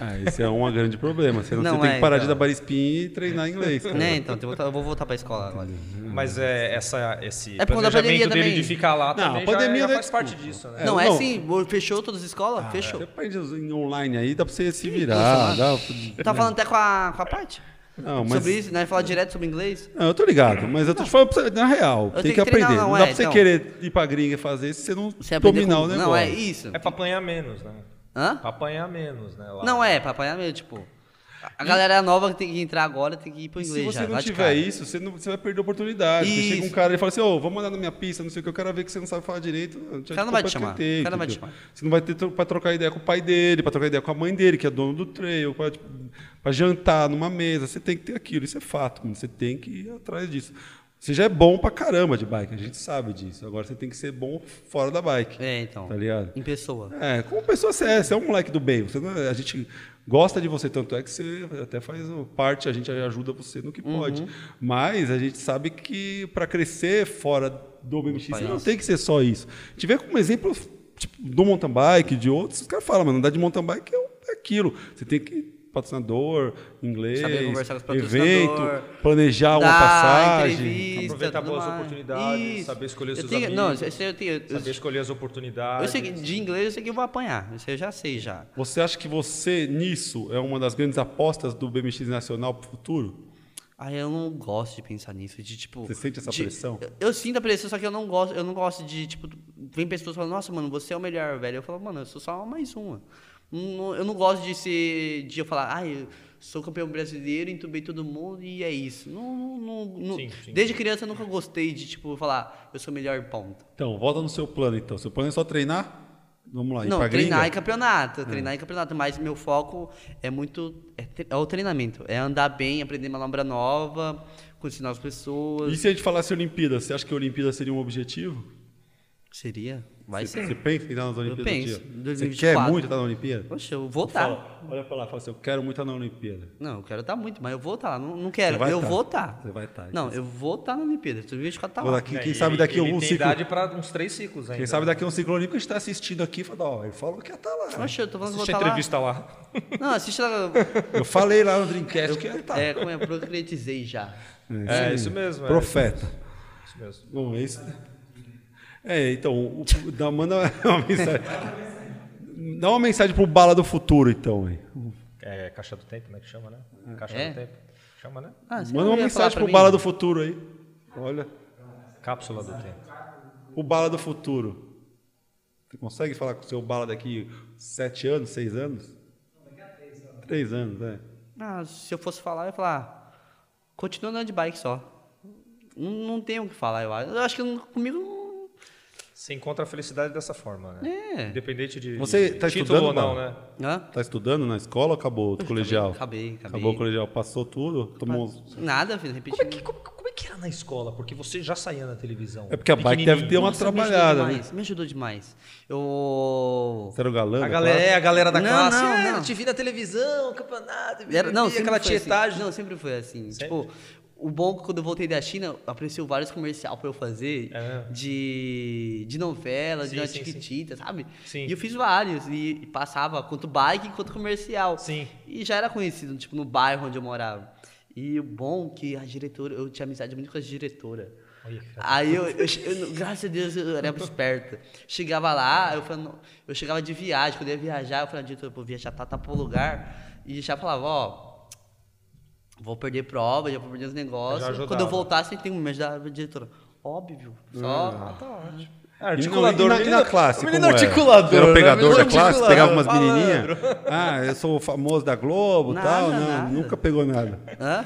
Ah, esse é um grande problema. Você, não, você tem é, que parar de então. dar barispin e treinar inglês. cara. Né, então, eu vou- voltar pra escola agora. Mas é, essa, esse É planejamento dele de ficar lá Não, também a pandemia já, não já é faz parte disso, né? É, não, é não. assim, fechou todas as escolas? fechou. Você aprende em online aí, dá pra você se virar. Dá, Eu tava falando até com a, com a parte. Não, mas- Sobre isso, né? Falar direto sobre inglês. Não, eu tô ligado, mas eu tô te falando pra você, na real. Eu tem que que treinar, aprender. não, Não, dá é, pra você então. querer ir pra gringa e fazer se você não Você aprender dominar com- o negócio. Não, é isso. É pra apanhar menos, né? Hã? Pra apanhar menos, né? lá. Não é, pra apanhar mesmo, tipo. A galera nova que tem que entrar agora tem que ir pro inglês se você já. não tiver isso, você, não, você vai perder a oportunidade. Porque Chega um cara e fala assim, ô, vamos mandar na minha pista, não sei o que, eu quero ver que você não sabe falar direito. O cara não vai te chamar, o cara não vai te chamar. Você não vai ter pra trocar ideia com o pai dele, pra trocar ideia com a mãe dele, que é dono do trail, pra, tipo, pra jantar numa mesa. Você tem que ter aquilo, isso é fato, mano. Você tem que ir atrás disso. Você já é bom pra caramba de bike, a gente sabe disso. Agora você tem que ser bom fora da bike. É, então. Tá ligado? Em pessoa. É, como pessoa você é, você é um moleque do bem. Você não é- a gente gosta de você, tanto é que você até faz parte, a gente ajuda você no que pode. Mas a gente sabe que para crescer fora do BMX, você não tem que ser só isso. Tiver como exemplo tipo, do mountain bike, de outros, os caras falam, mano, andar de mountain bike é, um- é aquilo. Você tem que patrocinador, inglês, Saber conversar com os evento, planejar uma passagem. Aproveitar boas mais. oportunidades, saber escolher Eu seus tenho- amigos. Não, isso eu tenho. Eu, Saber escolher as eu oportunidades. sei que de inglês eu sei que eu vou apanhar. Isso eu já sei já. Você acha que você, nisso, é uma das grandes apostas do BMX Nacional para o futuro? Ah, eu não gosto de pensar nisso, de tipo. Você sente essa de- pressão? Eu, eu sinto a pressão, só que eu não gosto, eu não gosto de, tipo, vem pessoas falando, nossa, mano, você é o melhor, velho. Eu falo, mano, eu sou só mais uma. Eu não gosto de ser. de eu falar, ai, eu sou campeão brasileiro, entubei todo mundo e é isso. Não, não, não- Sim, sim. Desde criança eu nunca gostei de, tipo, falar, eu sou o melhor ponto. Então, volta no seu plano, então. Seu plano é só treinar? Vamos lá, ir Não, pra treinar gringa? em campeonato, treinar em campeonato, mas meu foco é muito é, é o treinamento, é andar bem, aprender manobra nova, conhecer novas pessoas. E se a gente falasse Olimpíada, você acha que a Olimpíada seria um objetivo? Seria? Vai você, ser. Você pensa em estar nas Olimpíadas? penso. Tia? Você 2024. quer muito estar na Olimpíada? Poxa, eu vou estar. Fala, olha pra lá, fala assim, eu quero muito estar na Olimpíada. Não, eu quero estar muito, mas eu vou estar. Não, não quero, eu tá. vou estar. Você vai estar. Não, eu vou estar na Olimpíada. 2024 tá lá. daqui, É, quem e sabe ele- daqui ele algum tem ciclo... idade para uns três ciclos ainda. Quem sabe daqui um ciclo olímpico a gente está assistindo aqui e fala, ó, ele falou que ia estar lá. Poxa, eu tô falando que Assiste eu a vou estar lá. entrevista lá. Não, assiste lá. Eu falei lá no Dreamcast que ia estar. É, como é, concretizei já. É, isso mesmo. é. Profeta. Isso mesmo. Bom, é isso. É, então, o, dá, manda uma mensagem. Dá uma mensagem pro Bala do Futuro, então. Aí. É Caixa do Tempo, né? Que chama, né? Caixa É? do Tempo. Chama, né? Ah, Manda uma mensagem pro mim? Bala do Futuro aí. Olha, Cápsula do Tempo. o Bala do Futuro. Você consegue falar com o seu Bala daqui sete anos, seis anos? Três anos, é. Ah, se eu fosse falar, eu ia falar, ah, continua andando de bike só. Não, não tenho o que falar, eu acho. Eu acho que comigo não... Você encontra a felicidade dessa forma, né? É. Independente de Você de tá título estudando, ou não, né? Hã? Tá estudando na escola ou acabou o colegial? Acabei, acabei. Acabou o colegial, passou tudo, tomou. Nada, Como filho, é, repetindo. que, como, como é que era na escola? Porque você já saía na televisão. É porque a bike deve ter uma Nossa, me ajudou trabalhada, né? demais, Me ajudou demais. Eu... Você era o galã? A galera, é, a galera da Não, classe. não, é, não. eu te vi na televisão, campeonato, Era, não, aquela assim. tietagem. Não, sempre foi assim. Sempre? Tipo, o bom é que quando eu voltei da China, apareceu vários comercial pra eu fazer É. de, de novela, Sim, de Chiquitita, sabe? Sim. E eu fiz vários. E, e passava quanto bike quanto comercial. Sim. E já era conhecido, tipo, no bairro onde eu morava. E o bom é que a diretora, eu tinha amizade muito com a diretora. Olha Aí eu, eu, eu- graças a Deus, eu era esperto. Chegava lá, eu, falava, eu chegava de viagem, quando eu ia viajar, eu falava, diretor, eu vou viajar pra tal lugar. E já falava, ó, vou perder prova, já vou perder os negócios. Quando eu voltar, você tem que me ajudar, diretora. Óbvio, só. tá ótimo. Ah, E articulador. E na, e na menino- classe, menino como era? articulador, Era o né? pegador da classe, articulador, pegava umas menininhas. Ah, eu sou o famoso da Globo e tal. Não, nada. nunca pegou nada. Hã?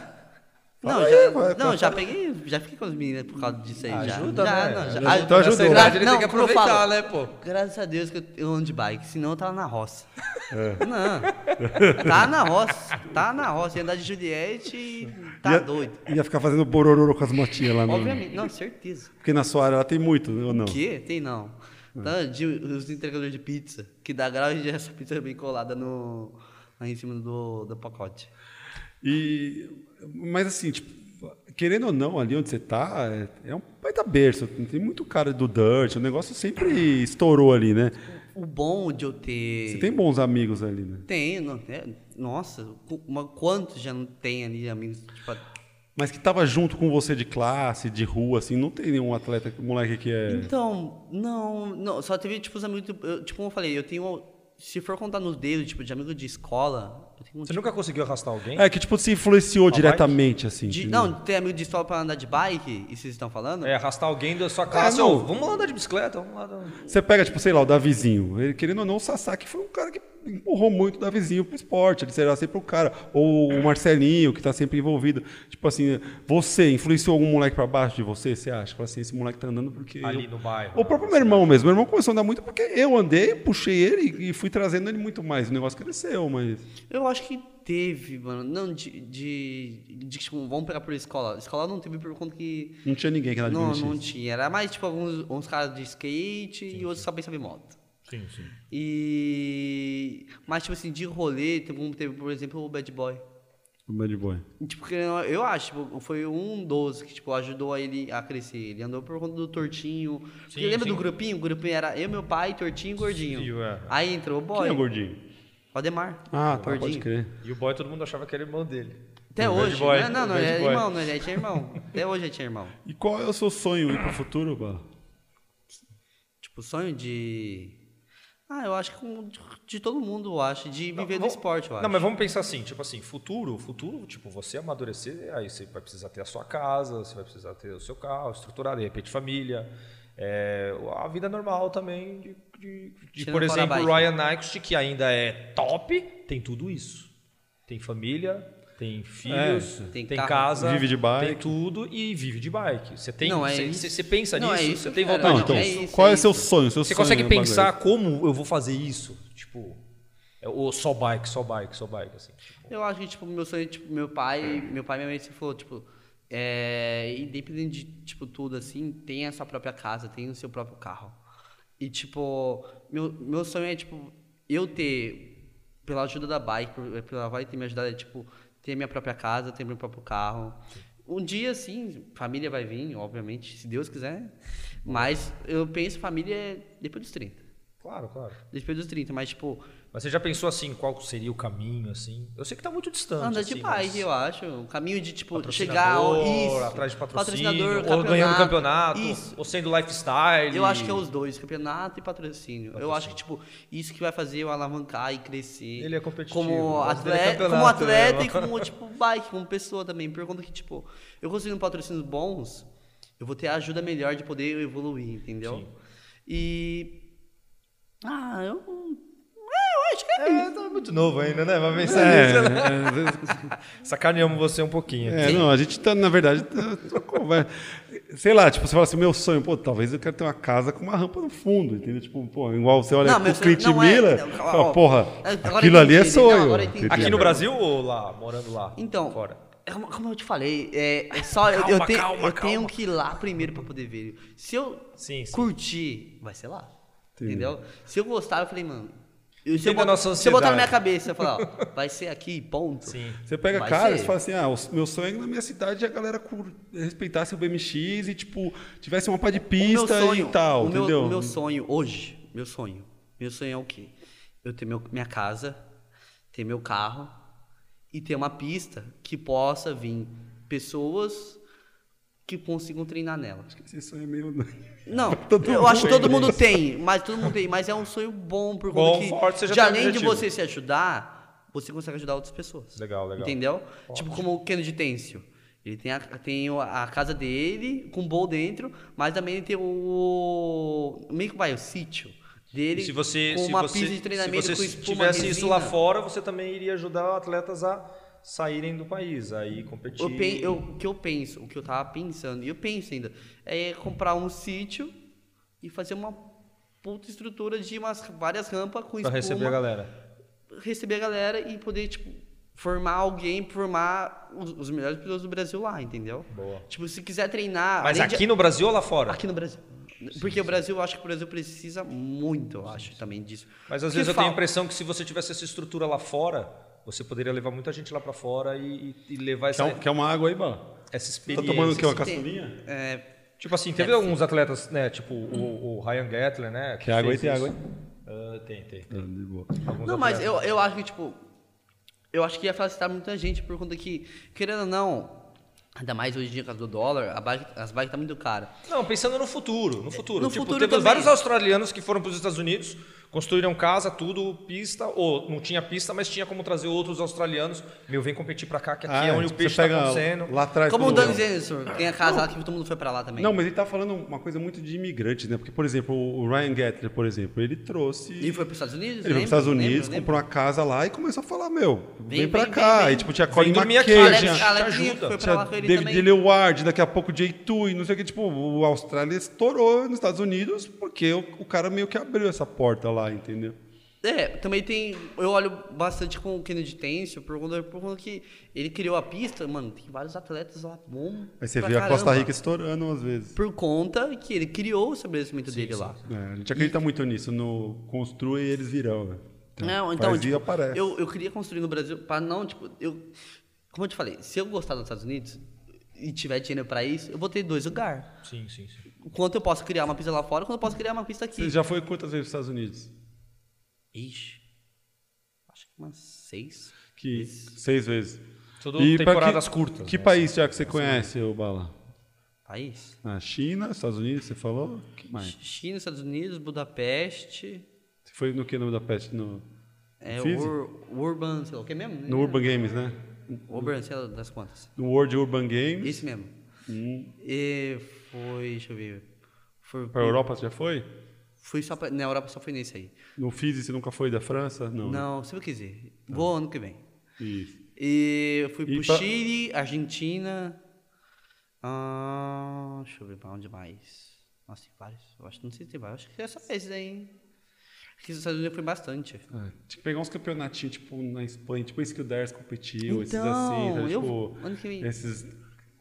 Não, já, vai, não já peguei, já fiquei com as meninas por causa disso aí. já. Ajuda, já, né? Não, já. Ajuda. Ah, Então ajudou. idade ele não, tem que aproveitar, falo, né, pô? Graças a Deus que eu- eu ando de bike, senão eu tava na roça. É. Não, tá na roça, tá na roça. Ia andar de Juliette e tá ia, doido. Ia ficar fazendo bororô com as motinhas lá no. Obviamente, não, certeza. Porque na sua área ela tem muito, ou não? O quê? Tem não. Tá, de, os entregadores de pizza, que dá grau de essa pizza bem colada no, aí em cima do, do pacote. E, mas assim, tipo, querendo ou não, ali onde você tá, é, é um baita berço. Tem muito cara do Dirt, o negócio sempre estourou ali, né? O bom de eu ter. Você tem bons amigos ali, né? Tem, não, é, nossa, uma, quantos já não tem ali amigos? Tipo, Mas que tava junto com você de classe, de rua, assim, não tem nenhum atleta, moleque que é. Então, não, não, só teve tipo os amigos, eu, tipo como eu falei, eu tenho, se for contar nos dedos, tipo, de amigo de escola, Você nunca conseguiu arrastar alguém? É, que tipo, se influenciou bike? diretamente, assim. de, não, tem amigo de escola pra andar de bike, e vocês estão falando? É, arrastar alguém da sua classe. não. ô, vamos lá andar de bicicleta, vamos lá. Você pega, tipo, sei lá, o Davizinho. Ele, querendo ou não, o Sasaki foi um cara que empurrou muito o Davizinho pro esporte. Ele será sempre o cara. Ou o Marcelinho, que tá sempre envolvido. Tipo assim, você influenciou algum moleque pra baixo de você, você acha? Fala assim, esse moleque tá andando porque. Ali eu- no bairro. O próprio meu irmão mesmo. Meu irmão começou a andar muito porque eu andei, puxei ele e fui trazendo ele muito mais. O negócio cresceu, mas. Eu acho que teve, mano, não, de, de, de, tipo, vamos pegar por escola, escola não teve por conta que Não tinha ninguém que não, de não BMX. tinha, era mais tipo alguns uns caras de skate e outros só pensavam em moto. Sim, sim. E. Mas, tipo assim, de rolê, teve, teve, por exemplo, o Bad Boy. O Bad Boy. E, Tipo, que eu acho, tipo, foi um dos que, tipo, ajudou a ele a crescer. Ele andou por conta do Tortinho. Porque Sim, lembra sim. do grupinho? O grupinho era eu, meu pai, Tortinho e Gordinho. Sim, é. Aí entrou o Boy. Quem é o gordinho? Ademar. Ah, tá, pode crer. E o boy todo mundo achava que era irmão dele. Até O hoje. Bad Boy, né? Não, não, Bad é Boy. irmão, não, ele tinha irmão. Até hoje ele tinha irmão. E qual é o seu sonho aí pro futuro, Bala? Tipo, sonho de. Ah, eu acho que de, todo mundo, eu acho. De viver do vamos- esporte, eu acho. Não, mas vamos pensar assim, tipo assim, futuro, futuro, tipo, você amadurecer, aí você vai precisar ter a sua casa, você vai precisar ter o seu carro, estruturar, de repente, família. É, a vida normal também de, de- de, por exemplo, o. Ryan Nyquist, que ainda é top, tem tudo isso. Tem família, tem filhos, É, tem tem, carro. casa, Vive de bike. tem tudo e vive de bike. Você tem, Não, é você, isso. você- pensa Não, é nisso, isso, você tem vontade Não, então, é isso, qual é, é o seu sonho? Seu Você sonho consegue bagulho? pensar como eu vou fazer isso? Tipo, é, ou só bike, só bike, só bike, assim. tipo. Eu acho que, tipo, meu sonho, tipo, meu pai, meu pai e minha mãe se falou, tipo, é, independente de, tipo, tudo, assim, tem a sua própria casa, tem o seu próprio carro. E, tipo, meu, meu sonho é, tipo, eu ter, pela ajuda da bike, por- pela bike ter me ajudado, é, tipo, ter minha própria casa, ter meu próprio carro. Um dia, sim, família vai vir, obviamente, se Deus quiser. Mas eu penso família é depois dos 30. Claro, claro. Depois dos 30, mas, tipo, Mas você já pensou assim, qual seria o caminho, assim? Eu sei que tá muito distante. Anda de assim, bike, mas eu acho. Um caminho de, tipo, chegar ao, isso, atrás de patrocínio, patrocinador, ou ganhando campeonato, Isso. ou sendo lifestyle. Eu acho que é os dois, campeonato e patrocínio. Eu acho que, tipo, isso que vai fazer eu alavancar e crescer. Ele é competitivo, Como dele atleta, campeonato, como atleta e como, tipo, bike, como pessoa também. Por conta que, tipo, eu conseguindo patrocínios bons, eu vou ter a ajuda melhor de poder evoluir, entendeu? Sim. E... Ah, eu... É, eu acho que é É, tá muito novo ainda, né? Vai pensar É, nisso, né? é, Sacaneamos você um pouquinho. é, não, a gente tá, na verdade, tá, tá. Sei lá, tipo, você fala assim, meu sonho, pô, talvez eu quero ter uma casa com uma rampa no fundo, entendeu? Tipo, pô, igual você olha Não, pro Clint não é- Miller, não, fala, ó, porra, agora aquilo ali é não, sonho. entendeu? Aqui no Brasil ou lá, morando lá? Então, Fora. é como, eu te falei, é, é só eu, Calma, eu, tenho- calma, eu tenho calma. que ir lá primeiro pra poder ver. Se eu Sim, sim. curtir, vai ser lá. Entendeu? Se eu gostar, eu falei, mano. Eu- Se eu, botar, se eu botar na minha cabeça, eu falar, ó, vai ser aqui, ponto. Sim. Você pega Vai cara e ser. fala assim, ah, o meu sonho é que na minha cidade a galera respeitasse o BMX e, tipo, tivesse uma pá de O meu pista sonho, e tal, o meu, entendeu? o meu sonho hoje, meu sonho, meu sonho é o quê? Eu ter meu, minha casa, ter meu carro e ter uma pista que possa vir pessoas que consigam treinar nela. Esse sonho é meio... Não, Todo eu acho que todo mundo tem, mas todo mundo tem, mas é um sonho bom por Bom, conta que forte, você já de tem um além de objetivo. você se ajudar, você consegue ajudar outras pessoas. Legal, legal. Entendeu? Tipo como o Kennedy Têncio. Ele tem a, tem a casa dele com bowl dentro, mas também ele tem o. Meio que vai, o sítio dele. se você, com se uma você, pista de treinamento se com você espuma, tivesse isso lá fora, você também iria ajudar atletas a saírem do país, aí competir. Eu eu- o que eu penso, o que eu tava pensando, e eu penso ainda, é comprar um sítio e fazer uma puta estrutura de umas várias rampas com Pra espuma. receber a galera. receber a galera e poder, tipo, formar alguém, formar os, os melhores pilotos do Brasil lá, entendeu? Boa. Tipo, se quiser treinar. Mas além de- aqui no Brasil ou lá fora? Aqui no Brasil. Porque o Brasil, eu acho que o Brasil precisa muito, eu acho, também disso. Mas às Porque vezes eu tenho a impressão que se você tivesse essa estrutura lá fora, você poderia levar muita gente lá pra fora e, e- levar essa, Quer, um- quer uma água aí, Bala? essa Tá experiência. tomando o quê? Uma tem- caçulinha? É, Tipo assim, teve alguns atletas, né? Tipo o, o Ryan Gettler, né? que Quer água aí? Tem água aí? Ah, tem, tem. Ah, de boa. Alguns Não, mas atletas. eu, eu acho que, tipo, eu acho que ia facilitar muita gente por conta que, querendo ou não, ainda mais hoje em dia com do dólar, a bike, as bikes tá muito caras. Não, pensando no futuro, no futuro. No tipo, futuro teve também. vários australianos que foram para os Estados Unidos, construíram casa, tudo, pista, ou não tinha pista, mas tinha como trazer outros australianos. Meu, vem competir para cá, que aqui é onde o peixe está acontecendo. Lá atrás. Como o Dani Zenson, tem a casa lá que todo mundo foi pra lá também. Não, mas ele tá falando uma coisa muito de imigrantes, né? Porque, por exemplo, o Ryan Gettler, por exemplo, ele trouxe. E foi pros Estados Unidos? Ele foi para os Estados? Unidos, Lembra? comprou uma casa lá e começou a falar, meu, vem, Vem, pra vem, cá. vem, vem. E tipo, tinha Colin McKay, Alex, gente, tinha, Alex te ajuda. foi pra tinha lá ele David também. Leward, daqui a pouco J2 e não sei o que. Tipo, o Austrália estourou nos Estados Unidos porque o, o cara meio que abriu essa porta lá, entendeu? É, também tem. Eu olho bastante com o Kennedy Têncio, por conta, por conta que ele criou a pista, mano, tem vários atletas lá bom. Aí você vê a Costa caramba. Rica estourando às vezes. Por conta que ele criou o estabelecimento dele lá. É, a gente acredita muito nisso, no construa e eles virão. Né? Não, então, faz e tipo, aparece. eu, eu queria construir no Brasil para não, tipo, eu. Como eu te falei, se eu gostar dos Estados Unidos e tiver dinheiro para isso, eu vou ter dois lugares. Sim, sim, sim. Quanto eu posso criar uma pista lá fora, quanto eu posso criar uma pista aqui. Você já foi quantas vezes nos Estados Unidos? Ixi. Acho que umas seis. Que, seis vezes. Tudo pra temporadas que, curtas, Que né? país já que você conhece, o Bala? País? A China, Estados Unidos, você falou? que mais? China, Estados Unidos, Budapeste. Você foi no que no Budapeste? No, É? Ur, Urban, sei lá, o que mesmo? no Urban Games, né? Urban, sei lá das quantas. No World Urban Games. Esse mesmo. E foi, deixa eu ver. Foi, Pra Europa você já foi? Fui só pra, na Europa só foi nesse aí. No Fizi você nunca foi da França? Não. Não, se eu quiser. Vou ano que vem. Isso. E eu fui E pro pra- Chile, Argentina. Ah, deixa eu ver pra onde mais. Nossa, tem vários. Eu acho, não sei se tem vários. Acho que é só esses aí. hein? Aqui nos Estados Unidos foi bastante. É, tinha que pegar uns campeonatinhos, tipo, na Espanha, tipo esse que o Ders competiu, esses Então, assim, tá, eu- tipo, que vem. esses...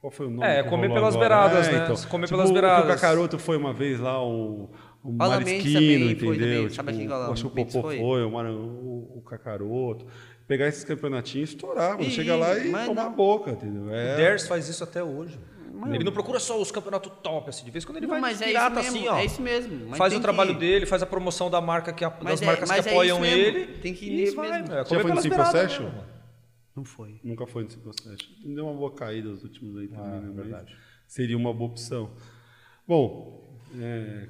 Qual foi o nome? É, que comer rolou pelas agora? beiradas, É, né? então, Comer tipo, pelas O beiradas. que o Cacaroto foi uma vez lá, o, o Paula Marisquino, foi entendeu? Tipo, lá, acho que o o Popô foi? foi, o, Mara- o, o Cacaroto. Pegar esses campeonatinhos e estourar, mano. Chega lá e tomar a boca, entendeu? O É, Ders faz isso até hoje. Ele não procura só os campeonatos top, assim. De vez em quando ele Não, vai mas é pirata isso mesmo, assim, ó. é isso mesmo. Mas faz o trabalho que- dele, faz a promoção da marca que a- das é- marcas que é apoiam ele. Tem que ir nisso vai, mesmo. meu, é Já foi no pelas Simple Session? mano. Não foi. Nunca foi no Simple Session. Deu uma boa caída os últimos aí também, Ah, né? Mas verdade. seria uma boa opção. Bom, é,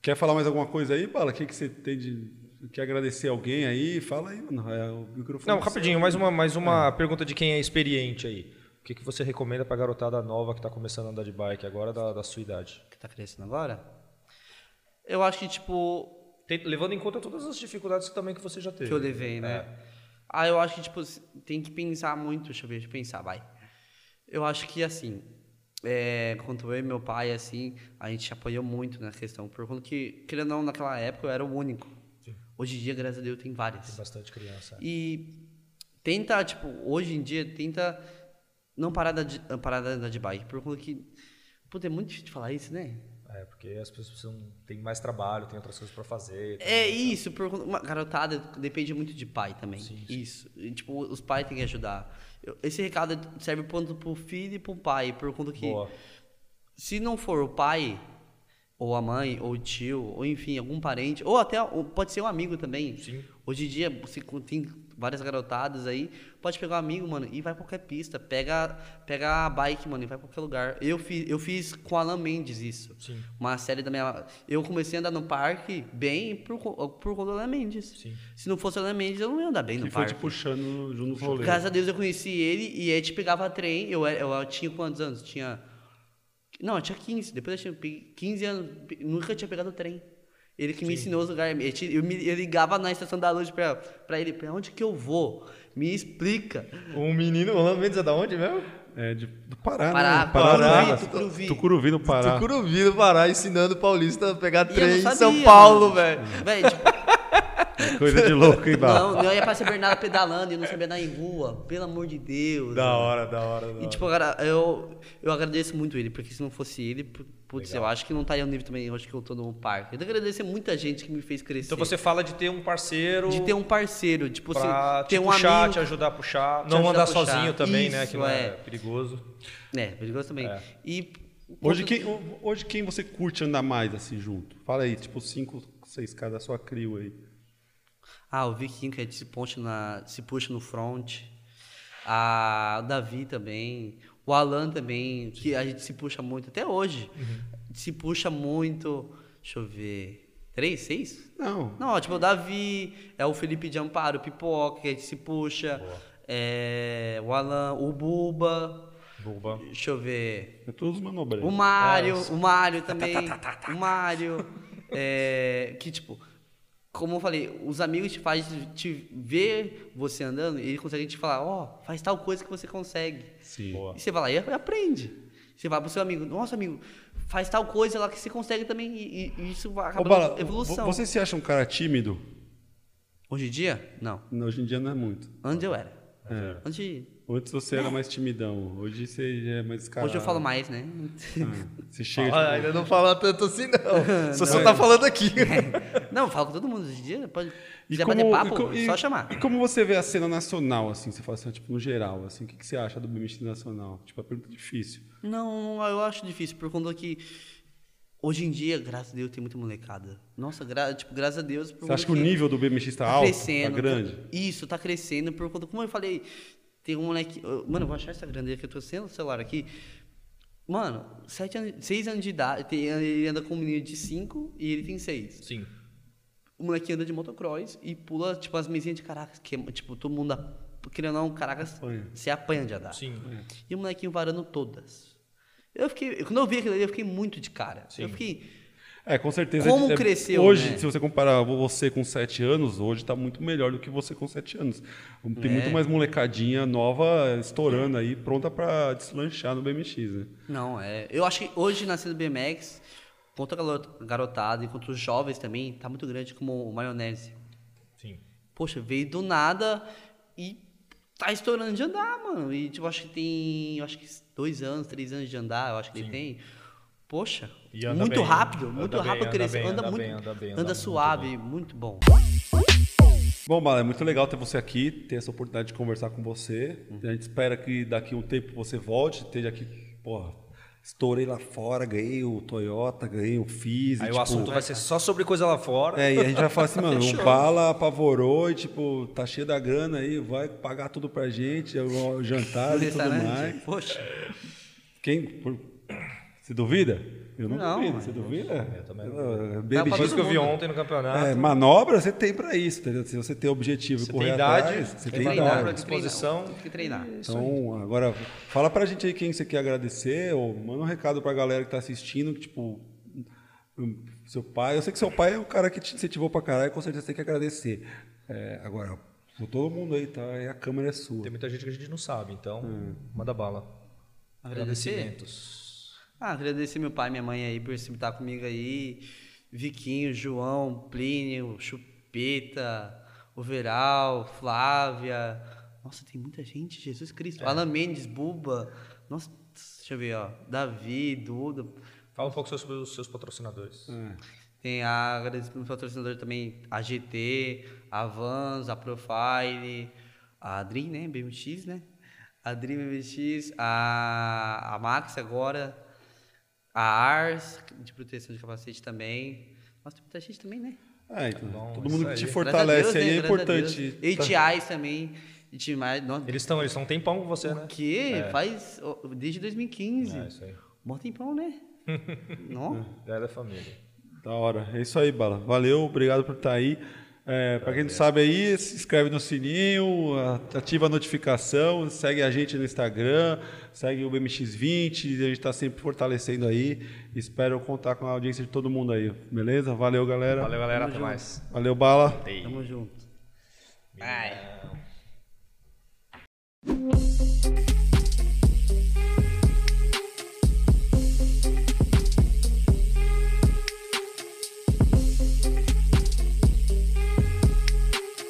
quer falar mais alguma coisa aí, Bala? O que, que você tem de... Quer agradecer alguém aí? Fala aí, mano. É, o microfone Não, é rapidinho, mais uma, mais uma pergunta de quem é experiente aí. O que, que você recomenda pra garotada nova que tá começando a andar de bike agora da, da sua idade? Que tá crescendo agora? Eu acho que, tipo, Tem- levando em conta todas as dificuldades também que você já teve. que eu levei, né? Ah, eu acho que, tipo, tem que pensar muito. Deixa eu ver, deixa eu pensar, vai. Eu acho que, assim, é, quando eu e meu pai, assim, a gente apoiou muito na questão. Por conta que, querendo ou não, naquela época eu era o único. Hoje em dia, graças a Deus, tem vários. Tem bastante criança. E tenta, tipo, hoje em dia, tenta não parar de, de andar de bike. Por conta que, puta, é muito difícil de falar isso, né? É, porque as pessoas precisam, têm mais trabalho, tem outras coisas pra fazer. É isso, por conta- uma garotada depende muito de pai também. Isso. E, tipo, os pais têm que ajudar. Eu- esse recado serve tanto pro filho e pro pai, por conta que Boa. se não for o pai, ou a mãe, ou o tio, ou enfim, algum parente, ou até pode ser um amigo também. Sim. Hoje em dia, você tem várias garotadas aí, pode pegar um amigo, mano, e vai pra qualquer pista. Pega, pega a bike, mano, e vai pra qualquer lugar. Eu fiz, eu fiz com o Alan Mendes isso. Sim. Uma série da minha. Eu comecei a andar no parque bem por, por conta do Alan Mendes. Sim. Se não fosse o Alan Mendes, eu não ia andar bem no foi parque. te puxando junto nos rolês. Graças a Deus eu conheci ele e a gente pegava trem. Eu, era- eu, tinha quantos anos? Tinha. Não, eu tinha 15. Depois eu tinha pe- 15 anos. Nunca tinha pegado trem. Ele que me ensinou os lugares. Eu, me- eu ligava na estação da luz pra, pra ele: pra onde que eu vou? Me explica. Um menino, o Mendes é da onde mesmo? É, de, do Pará, Pará, né? Pará, Pará, Tucuruvi. Tucuruvi no Pará. Tucuruvi do Pará, ensinando o paulista a pegar E trem não em sabia, São Paulo, velho. Velho, tipo, Coisa de louco, hein, Bá? não, eu ia pra ser Bernardo pedalando e não sabia andar em rua. Pelo amor de Deus. Da mano. hora, da hora, da E tipo, agora, eu, eu agradeço muito ele, porque se não fosse ele, pu- putz, eu acho que não estaria no nível também, eu acho que eu tô no parque. Eu tenho que agradecer muita gente que me fez crescer. Então você fala de ter um parceiro De ter um parceiro, tipo pra assim, te ter um puxar, amigo. te ajudar a puxar. te Não ajudar andar puxar. sozinho também, né? Que Isso, não é, é. perigoso. É, perigoso também. É. E Hoje quem, hoje quem você curte andar mais assim junto? Fala aí, tipo 5, 6 caras da sua crio aí. Ah, o Viking que gente se, puxa na, se puxa no front. A, o Davi também. O Alan também, que a gente se puxa muito até hoje. Se puxa muito. Deixa eu ver. Três, seis? Não. Não, tipo, o Davi, é o Felipe de Amparo, o Pipoca, que a gente se puxa. É, o Alan, o Buba. Buba. Deixa eu ver. É todos manobras. O Mário, o Mário também. O Mário. é, que, tipo, como eu falei, os amigos te fazem te ver você andando e eles conseguem te falar, ó, faz tal coisa que você consegue. Sim. Boa. E você vai lá e aprende. Você vai pro seu amigo, nossa amigo, faz tal coisa lá que você consegue também. E, e isso vai acabar evolução. você se acha um cara tímido? Hoje em dia? Não. Hoje em dia não é muito. Antes eu era. É. Antes, Antes você era mais timidão. Hoje você já é mais descarado. hoje eu falo mais, né? Ah, Você chega Ah, tipo, ainda não fala tanto assim, não. Você só tá falando aqui. Não, eu falo com todo mundo hoje em dia. Pode, se E quiser como, bater papo, e e- só chamar. E como você vê a cena nacional, assim? Você fala assim, tipo, no geral, assim, o que, que você acha do BMX nacional? Tipo, é pergunta difícil. Não, eu acho difícil, por conta que hoje em dia, graças a Deus, tem muita molecada. Nossa, gra, tipo, graças a Deus. por Você acha que o nível do BMX tá alto? crescendo. Tá grande? Isso, tá crescendo, por conta, como eu falei, tem um moleque. Mano, eu vou achar essa grande que eu tô sem o celular aqui. Mano, sete anos, seis anos de idade, tem- ele anda com um menino de cinco e ele tem seis. Sim. O moleque anda de motocross e pula, tipo, as mesinhas de caracas, que é, tipo, todo mundo, querendo ou não, caracas, Apanha. se apanha de andar. Sim. E o molequinho varando todas. Eu fiquei, quando eu vi aquilo ali, eu fiquei muito de cara. Sim. Eu fiquei, É, com certeza. Como é- cresceu, Hoje, né? se você comparar você com 7 anos, hoje tá muito melhor do que você com 7 anos. Tem É. muito mais molecadinha nova estourando aí, pronta pra deslanchar no BMX, né? não, é. Eu acho que hoje na cena do BMX, contra a garo- garotada e contra os jovens também, tá muito grande como o maionese. Sim. Poxa, veio do nada e tá estourando de andar, mano. E tipo, acho que tem, acho que dois anos, três anos de andar, eu acho que ele tem. Poxa, muito bem, rápido, anda muito bem, rápido anda crescer, bem, anda, anda muito, bem, anda bem, anda anda muito suave, muito bom. Bom, Bala, é muito legal ter você aqui, ter essa oportunidade de conversar com você. A gente espera que daqui a um tempo você volte, esteja aqui, porra, estourei lá fora, ganhei o Toyota, ganhei o FIS. e, Aí o tipo, assunto vai ser só sobre coisa lá fora. É, e a gente vai falar assim, mano, o. Bala apavorou e, tipo, tá cheio da grana aí, vai pagar tudo pra gente, o o jantar e tudo mais. poxa. Quem? por- Você duvida? Eu não, Não, duvido. mas- Você duvida? Eu também não Uh, baby que eu vi ontem no campeonato. é, manobra você tem pra isso, entendeu? Se você tem objetivo e Você correr tem idade, atrás, você tem tem manobra idade. treinar, disposição. Tem que treinar. Então, agora, fala pra gente aí quem você quer agradecer, ou manda um recado pra galera que tá assistindo, que, tipo, hum, seu pai, eu sei que seu pai é o cara que te incentivou pra caralho, com certeza tem que agradecer. É, agora, por todo mundo aí, tá? E a câmera é sua. Tem muita gente que a gente não sabe, então manda bala. Agradecer? Agradecimentos. Ah, agradecer meu pai e minha mãe aí por sempre estar comigo aí. Viquinho, João, Plínio, Chupeta, Overal, Flávia. Nossa, tem muita gente, Jesus Cristo. Alan Mendes, Buba. Nossa, deixa eu ver, ó. Davi, Duda. Fala um pouco sobre os seus patrocinadores. É. Tem a agradecer meu patrocinador também, a GT, a Vans, a Profile, a Dream, né? BMX, né? A Dream BMX, a, a Max agora, a Ars, de proteção de capacete também. Nossa, tem muita gente também, né? É, então, Bom, todo mundo que te fortalece aí Deus, é né? Importante. Deus. Tá- HTIs também. HTIs, nossa, Eles estão eles tão um tempão com você, né? o quê? Faz ó, desde 2015. É, isso aí. Mó tempão, né? Não? Já é da família. Da hora. É isso aí, Bala. Valeu, obrigado por estar aí. É, para quem não sabe aí, se inscreve no sininho, ativa a notificação, segue a gente no Instagram, segue o BMX20, a gente está sempre fortalecendo aí. Espero contar com a audiência de todo mundo aí, beleza? Valeu, galera. Valeu, galera. Tamo até junto. mais. Valeu, Bala. Ei. Tamo junto. Bye.